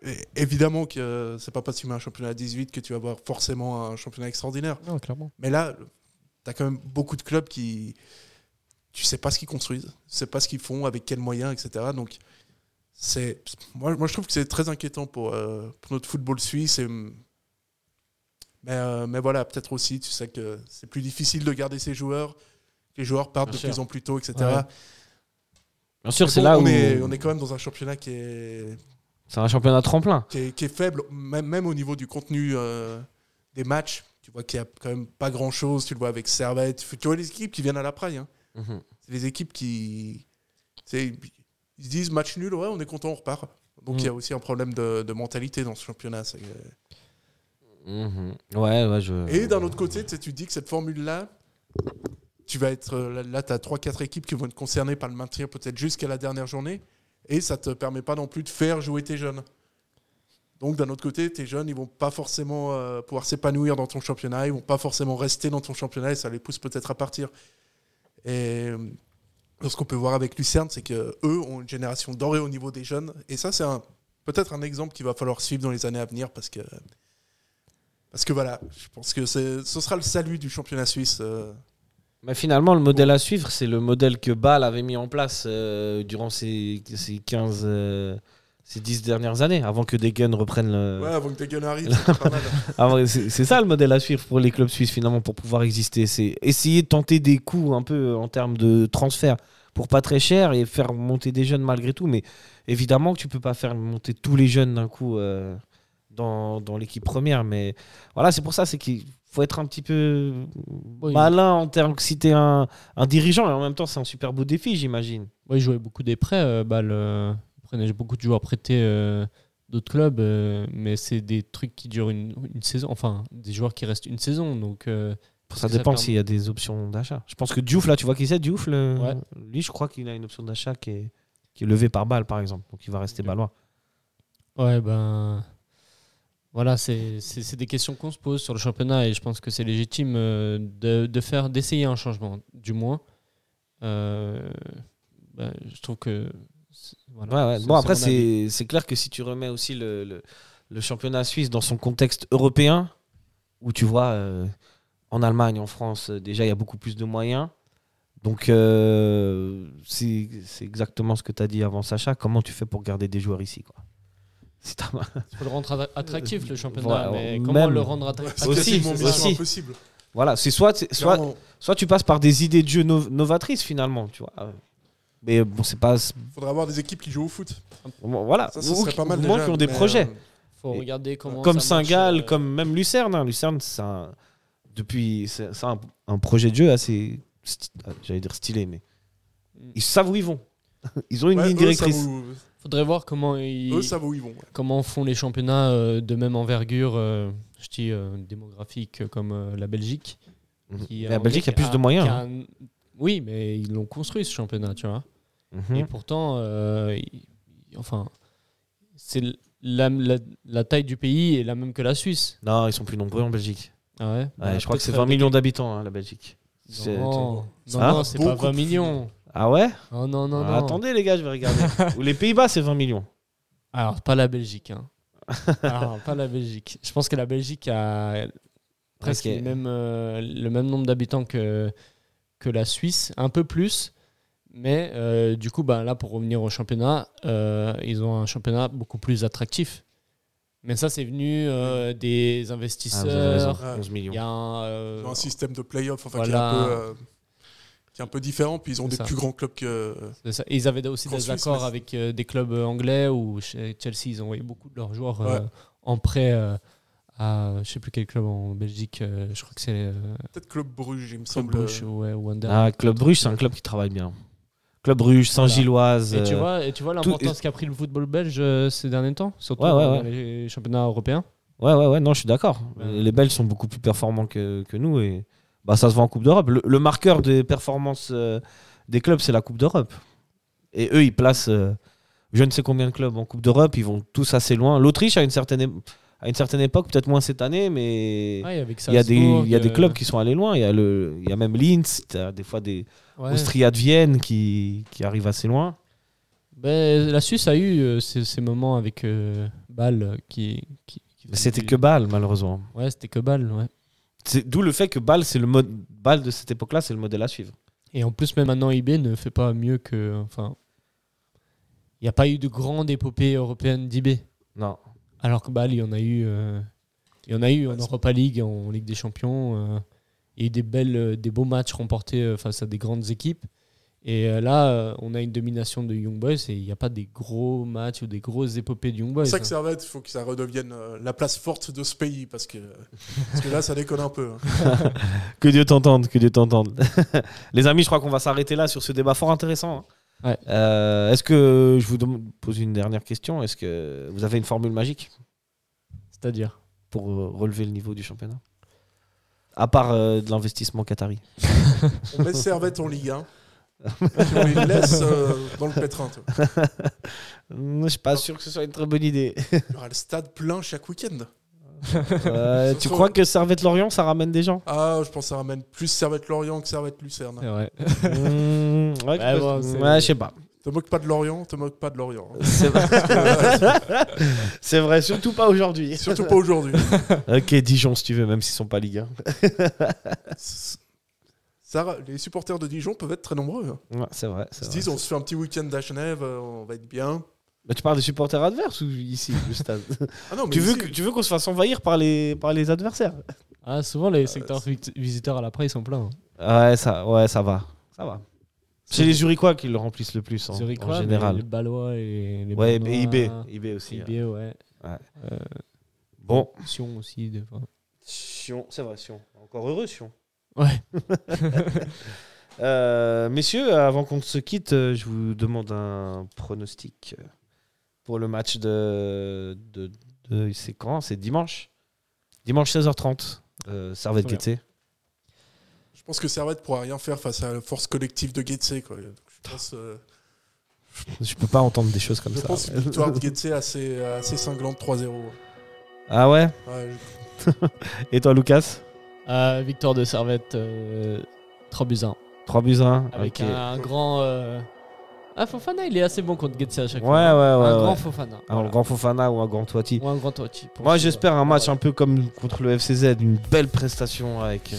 Et évidemment que c'est pas parce que tu mets un championnat à 18 que tu vas avoir forcément un championnat extraordinaire. non, clairement. Mais là, tu as quand même beaucoup de clubs qui. Tu sais pas ce qu'ils construisent, tu sais pas ce qu'ils font, avec quels moyens, etc. Donc, c'est. Moi, moi, je trouve que c'est très inquiétant pour, euh, pour notre football suisse. Et, mais, euh, mais voilà, peut-être aussi, tu sais que c'est plus difficile de garder ses joueurs. Les joueurs partent Bien de sûr. plus en plus tôt, etc. Ouais. Bien sûr, c'est bon, là on où. Est, on est quand même dans un championnat qui est, C'est un championnat tremplin. qui est, qui est faible, même, même au niveau du contenu euh, des matchs. Tu vois qu'il n'y a quand même pas grand-chose. Tu le vois avec Servette. Tu vois les équipes qui viennent à la praille. hein. Mhm. C'est les équipes qui. Ils se disent match nul, ouais, on est content, on repart. Donc il y a aussi un problème de, de mentalité dans ce championnat. c'est- Mhm. Ouais, ouais, je. Et d'un autre côté, tu dis que cette formule-là, tu vas être. euh, Là, tu as 3-4 équipes qui vont être concernées par le maintien peut-être jusqu'à la dernière journée. Et ça te permet pas non plus de faire jouer tes jeunes. Donc d'un autre côté, tes jeunes, ils vont pas forcément euh, pouvoir s'épanouir dans ton championnat, ils vont pas forcément rester dans ton championnat et ça les pousse peut-être à partir. Et euh, ce qu'on peut voir avec Lucerne, c'est que eux ont une génération dorée au niveau des jeunes. Et ça, c'est peut-être un exemple qu'il va falloir suivre dans les années à venir parce que parce que voilà, je pense que ce sera le salut du championnat suisse. euh. Mais finalement, le modèle à suivre, c'est le modèle que Bâle avait mis en place euh, durant ces, ces 15, euh, ces 10 dernières années, avant que Degen reprenne le. Ouais, avant que Degen arrive, c'est ça le modèle à suivre pour les clubs suisses finalement pour pouvoir exister. C'est essayer de tenter des coups un peu en termes de transfert pour pas très cher et faire monter des jeunes malgré tout. Mais évidemment que tu peux pas faire monter tous les jeunes d'un coup euh, dans, dans l'équipe première. Mais voilà, c'est pour ça, c'est qu'il faut être un petit peu Oui. malin en termes que si t'es un, un dirigeant et en même temps c'est un super beau défi, j'imagine. Ouais, ils jouaient beaucoup des prêts. euh, ils prenaient beaucoup de joueurs prêtés euh, d'autres clubs, euh, mais c'est des trucs qui durent une, une saison. Enfin, des joueurs qui restent une saison. Donc, euh, Ça dépend permet- s'il y a des options d'achat. Je pense que Diouf, là, tu vois qui c'est Diouf le... Ouais. Lui, je crois qu'il a une option d'achat qui est, qui est levée par balle, par exemple. Donc il va rester balois. Ouais, ben. Voilà, c'est des questions qu'on se pose sur le championnat et je pense que c'est légitime euh, de, de faire, d'essayer un changement, du moins. Euh, ben, je trouve que. c'est- voilà, Ouais, ouais. c'est- Bon, après, c'est clair que si tu remets aussi le, le, le championnat suisse dans son contexte européen, où tu vois, euh, en Allemagne, en France, déjà, il y a beaucoup plus de moyens. Donc, euh, c'est exactement ce que tu as dit avant, Sacha. Comment tu fais pour garder des joueurs ici quoi? Il faut le rendre attra- attractif, le championnat. Voilà, mais même- comment le rendre attractif Aussi, c'est ça. impossible. Voilà, c'est soit, soit, Clairement, soit tu passes par des idées de jeu no- novatrices, finalement. Tu vois. Mais bon, c'est pas. faudrait avoir des équipes qui jouent au foot. Bon, Voilà, Ça, serait qui- pas mal ou moins qui ont des projets. euh, Faut regarder comment. comme ça Saint-Gall, euh, comme même Lucerne. hein. Lucerne, c'est un, depuis, c'est un, un projet de jeu assez, ah, j'allais dire stylé, mais Mm. ils savent où ils vont. Ils ont une Ouais, ligne eux, ça directrice. Faudrait voir comment ils, Eux, ça vaut où ils vont. ouais. comment font les championnats euh, de même envergure, euh, je dis euh, démographique, comme euh, la Belgique. Mhm. qui, la Belgique a plus de moyens. qui a hein. un- Oui, mais ils l'ont construit ce championnat, tu vois. Mhm. Et pourtant, euh, il- enfin, c'est l- la, la- la taille du pays est la même que la Suisse. Non, ils sont plus nombreux en Belgique. Ah ouais, Ouais, Bah, je crois que c'est peut-être 20 millions d'habitants, hein, la Belgique. C'est- Non, non, Hein c'est pas Beaucoup 20 plus. millions. Ah ouais Oh, non, non, Ah, non. Attendez les gars, je vais regarder. Ou les Pays-Bas, c'est 20 millions. Alors, pas la Belgique. Hein. Alors, pas la Belgique. Je pense que la Belgique a presque Ok. les mêmes, euh, le même nombre d'habitants que, que la Suisse, un peu plus. Mais euh, du coup, bah, là, pour revenir au championnat, euh, ils ont un championnat beaucoup plus attractif. Mais ça, c'est venu euh, des Ah, vous avez raison, investisseurs. Ouais. 11 millions. Il y a un, euh, Ils ont un système de play-off enfin, Voilà. qui, est un peu, euh, qui est un peu différent. Puis ils ont des ça. plus grands clubs que. c'est ça. Et ils avaient aussi des Suisse, accords mais- avec euh, des clubs anglais ou chez Chelsea, ils ont envoyé beaucoup de leurs joueurs euh, Ouais. en prêt euh, à je sais plus quel club en Belgique. euh, je crois que c'est euh, Peut-être Club Bruges, il me Club semble. Ouais, Wander. Ah, Club Bruges, c'est un club qui travaille bien. Club Bruges, Saint-Gilloise. Et tu euh, vois, et tu vois l'importance qu'a pris le football belge euh, ces derniers temps, surtout Ouais, ouais, dans ouais. les championnats européens. Ouais, ouais, ouais, non, je suis d'accord. Ouais. Les Belges sont beaucoup plus performants que, que nous et bah, ça se voit en Coupe d'Europe. Le, le marqueur des performances euh, des clubs, c'est la Coupe d'Europe. Et eux, ils placent euh, je ne sais combien de clubs en Coupe d'Europe, ils vont tous assez loin. L'Autriche, à une certaine, à une certaine époque, peut-être moins cette année, mais Ouais, il y a, des, il y a des euh, clubs qui sont allés loin. Il y a, le, il y a même Linz, des fois des ouais. Austria de Vienne qui, qui arrivent assez loin. Ben, la Suisse a eu euh, ces, ces moments avec Bâle qui. c'était que Bâle, malheureusement. Ouais, c'était que Bâle, ouais. D'où le fait que Bâle, c'est le mode Bâle de cette époque-là, c'est le modèle à suivre. Et en plus, même maintenant, IB ne fait pas mieux que. Enfin. Il n'y a pas eu de grande épopée européenne d'IB. Non. Alors que Bâle, il y en a eu. euh, il y en a eu en Europa League, en Ligue des Champions. euh, il y a eu des, belles, euh, des beaux matchs remportés face à des grandes équipes. Et euh, là, euh, on a une domination de Young Boys et il n'y a pas des gros matchs ou des grosses épopées de Young Boys. C'est ça que hein. Servette, il faut que ça redevienne euh, la place forte de ce pays. Parce que, parce que là, ça déconne un peu. hein. Que Dieu t'entende, que Dieu t'entende. Les amis, je crois qu'on va s'arrêter là sur ce débat fort intéressant. hein. Ouais. Euh, Est-ce que je vous pose une dernière question Est-ce que vous avez une formule magique? C'est-à-dire? Pour relever le niveau du championnat? À part euh, de l'investissement qatari. On met Servette en Ligue 1. On les laisse euh, dans le pétrin. Hum, Je suis pas sûr que ce soit une très bonne idée. Il y aura le stade plein chaque week-end. Euh, tu sera- crois que Servette-Lorient, ça ramène des gens? Ah, je pense que ça ramène plus Servette-Lorient que Servette-Lucerne. Hum, ouais, bon, c'est- ouais, je sais pas. Te moque pas de Lorient, te moque pas de Lorient. hein. C'est vrai. C'est vrai, surtout pas aujourd'hui. Surtout pas aujourd'hui. Ok, Dijon si tu veux, même s'ils sont pas Ligue 1. Ça, les supporters de Dijon peuvent être très nombreux. hein. Ouais, c'est vrai. Ils se vrai. disent, on se fait un petit week-end à Genève, euh, on va être bien. Bah, tu parles des supporters adverses ou ici, le stade? Ah non, mais tu, veux que- tu veux qu'on se fasse envahir par les, par les adversaires? Ah, souvent, les secteurs vi- visiteurs à l'après, ils sont pleins. hein. ouais ça, ouais, ça va. Ça va. C'est les Zurichois qui le remplissent le plus en, Zurich, en ouais, mais général. Les Balois et les Ouais, Bernois, et IB. IB aussi. IB, hein. ouais. Ouais. Euh, Bon. Sion aussi, des fois. Sion, c'est vrai, Sion. Encore heureux, Sion. Ouais. Euh, messieurs, avant qu'on se quitte, euh, je vous demande un pronostic pour le match de. de, de- c'est quand? C'est dimanche? Dimanche 16h30. Euh, Servette Guetté. Je pense que Servette pourra rien faire face à la force collective de. Donc, je pense, euh, Je peux pas entendre des choses comme je ça. pense une victoire de Getse assez, assez cinglante 3-0. Ah ouais? Ouais, je- Et toi, Lucas? Euh, victoire de Servette, euh, 3 buts à 1. 3 buts à 1 Avec Ok. un grand. euh, Ah, Fofana, il est assez bon contre Getse à chaque Ouais, fois. ouais, ouais. un ouais. grand Fofana. Un voilà. grand Fofana ou un grand Toiti. Ou un grand pour Moi, j'espère un match un peu comme contre le FCZ, une belle prestation avec euh,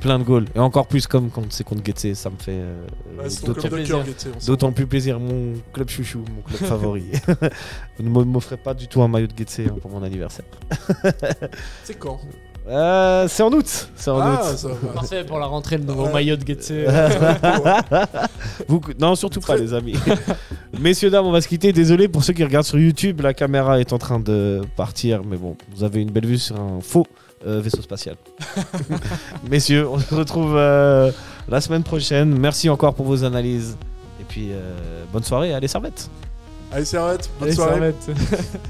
plein de goals. Et encore plus comme quand c'est contre Getse, ça me fait euh, ton d'autant- plus plaisir. Mon club chouchou, mon club favori. Vous ne m'offrez pas du tout un maillot de Getse hein, pour mon anniversaire. C'est quand? Euh, c'est en août. C'est en Ah, août. ça va. Parfait pour la rentrée, le nouveau Ouais. maillot de Getse. Vous- Non, surtout pas, les amis. Messieurs, dames, on va se quitter. Désolé pour ceux qui regardent sur YouTube. La caméra est en train de partir. Mais bon, vous avez une belle vue sur un faux euh, vaisseau spatial. Messieurs, on se retrouve euh, la semaine prochaine. Merci encore pour vos analyses. Et puis, euh, bonne soirée. Allez, servette. Allez, Servette, bonne Allez, soirée. Servette.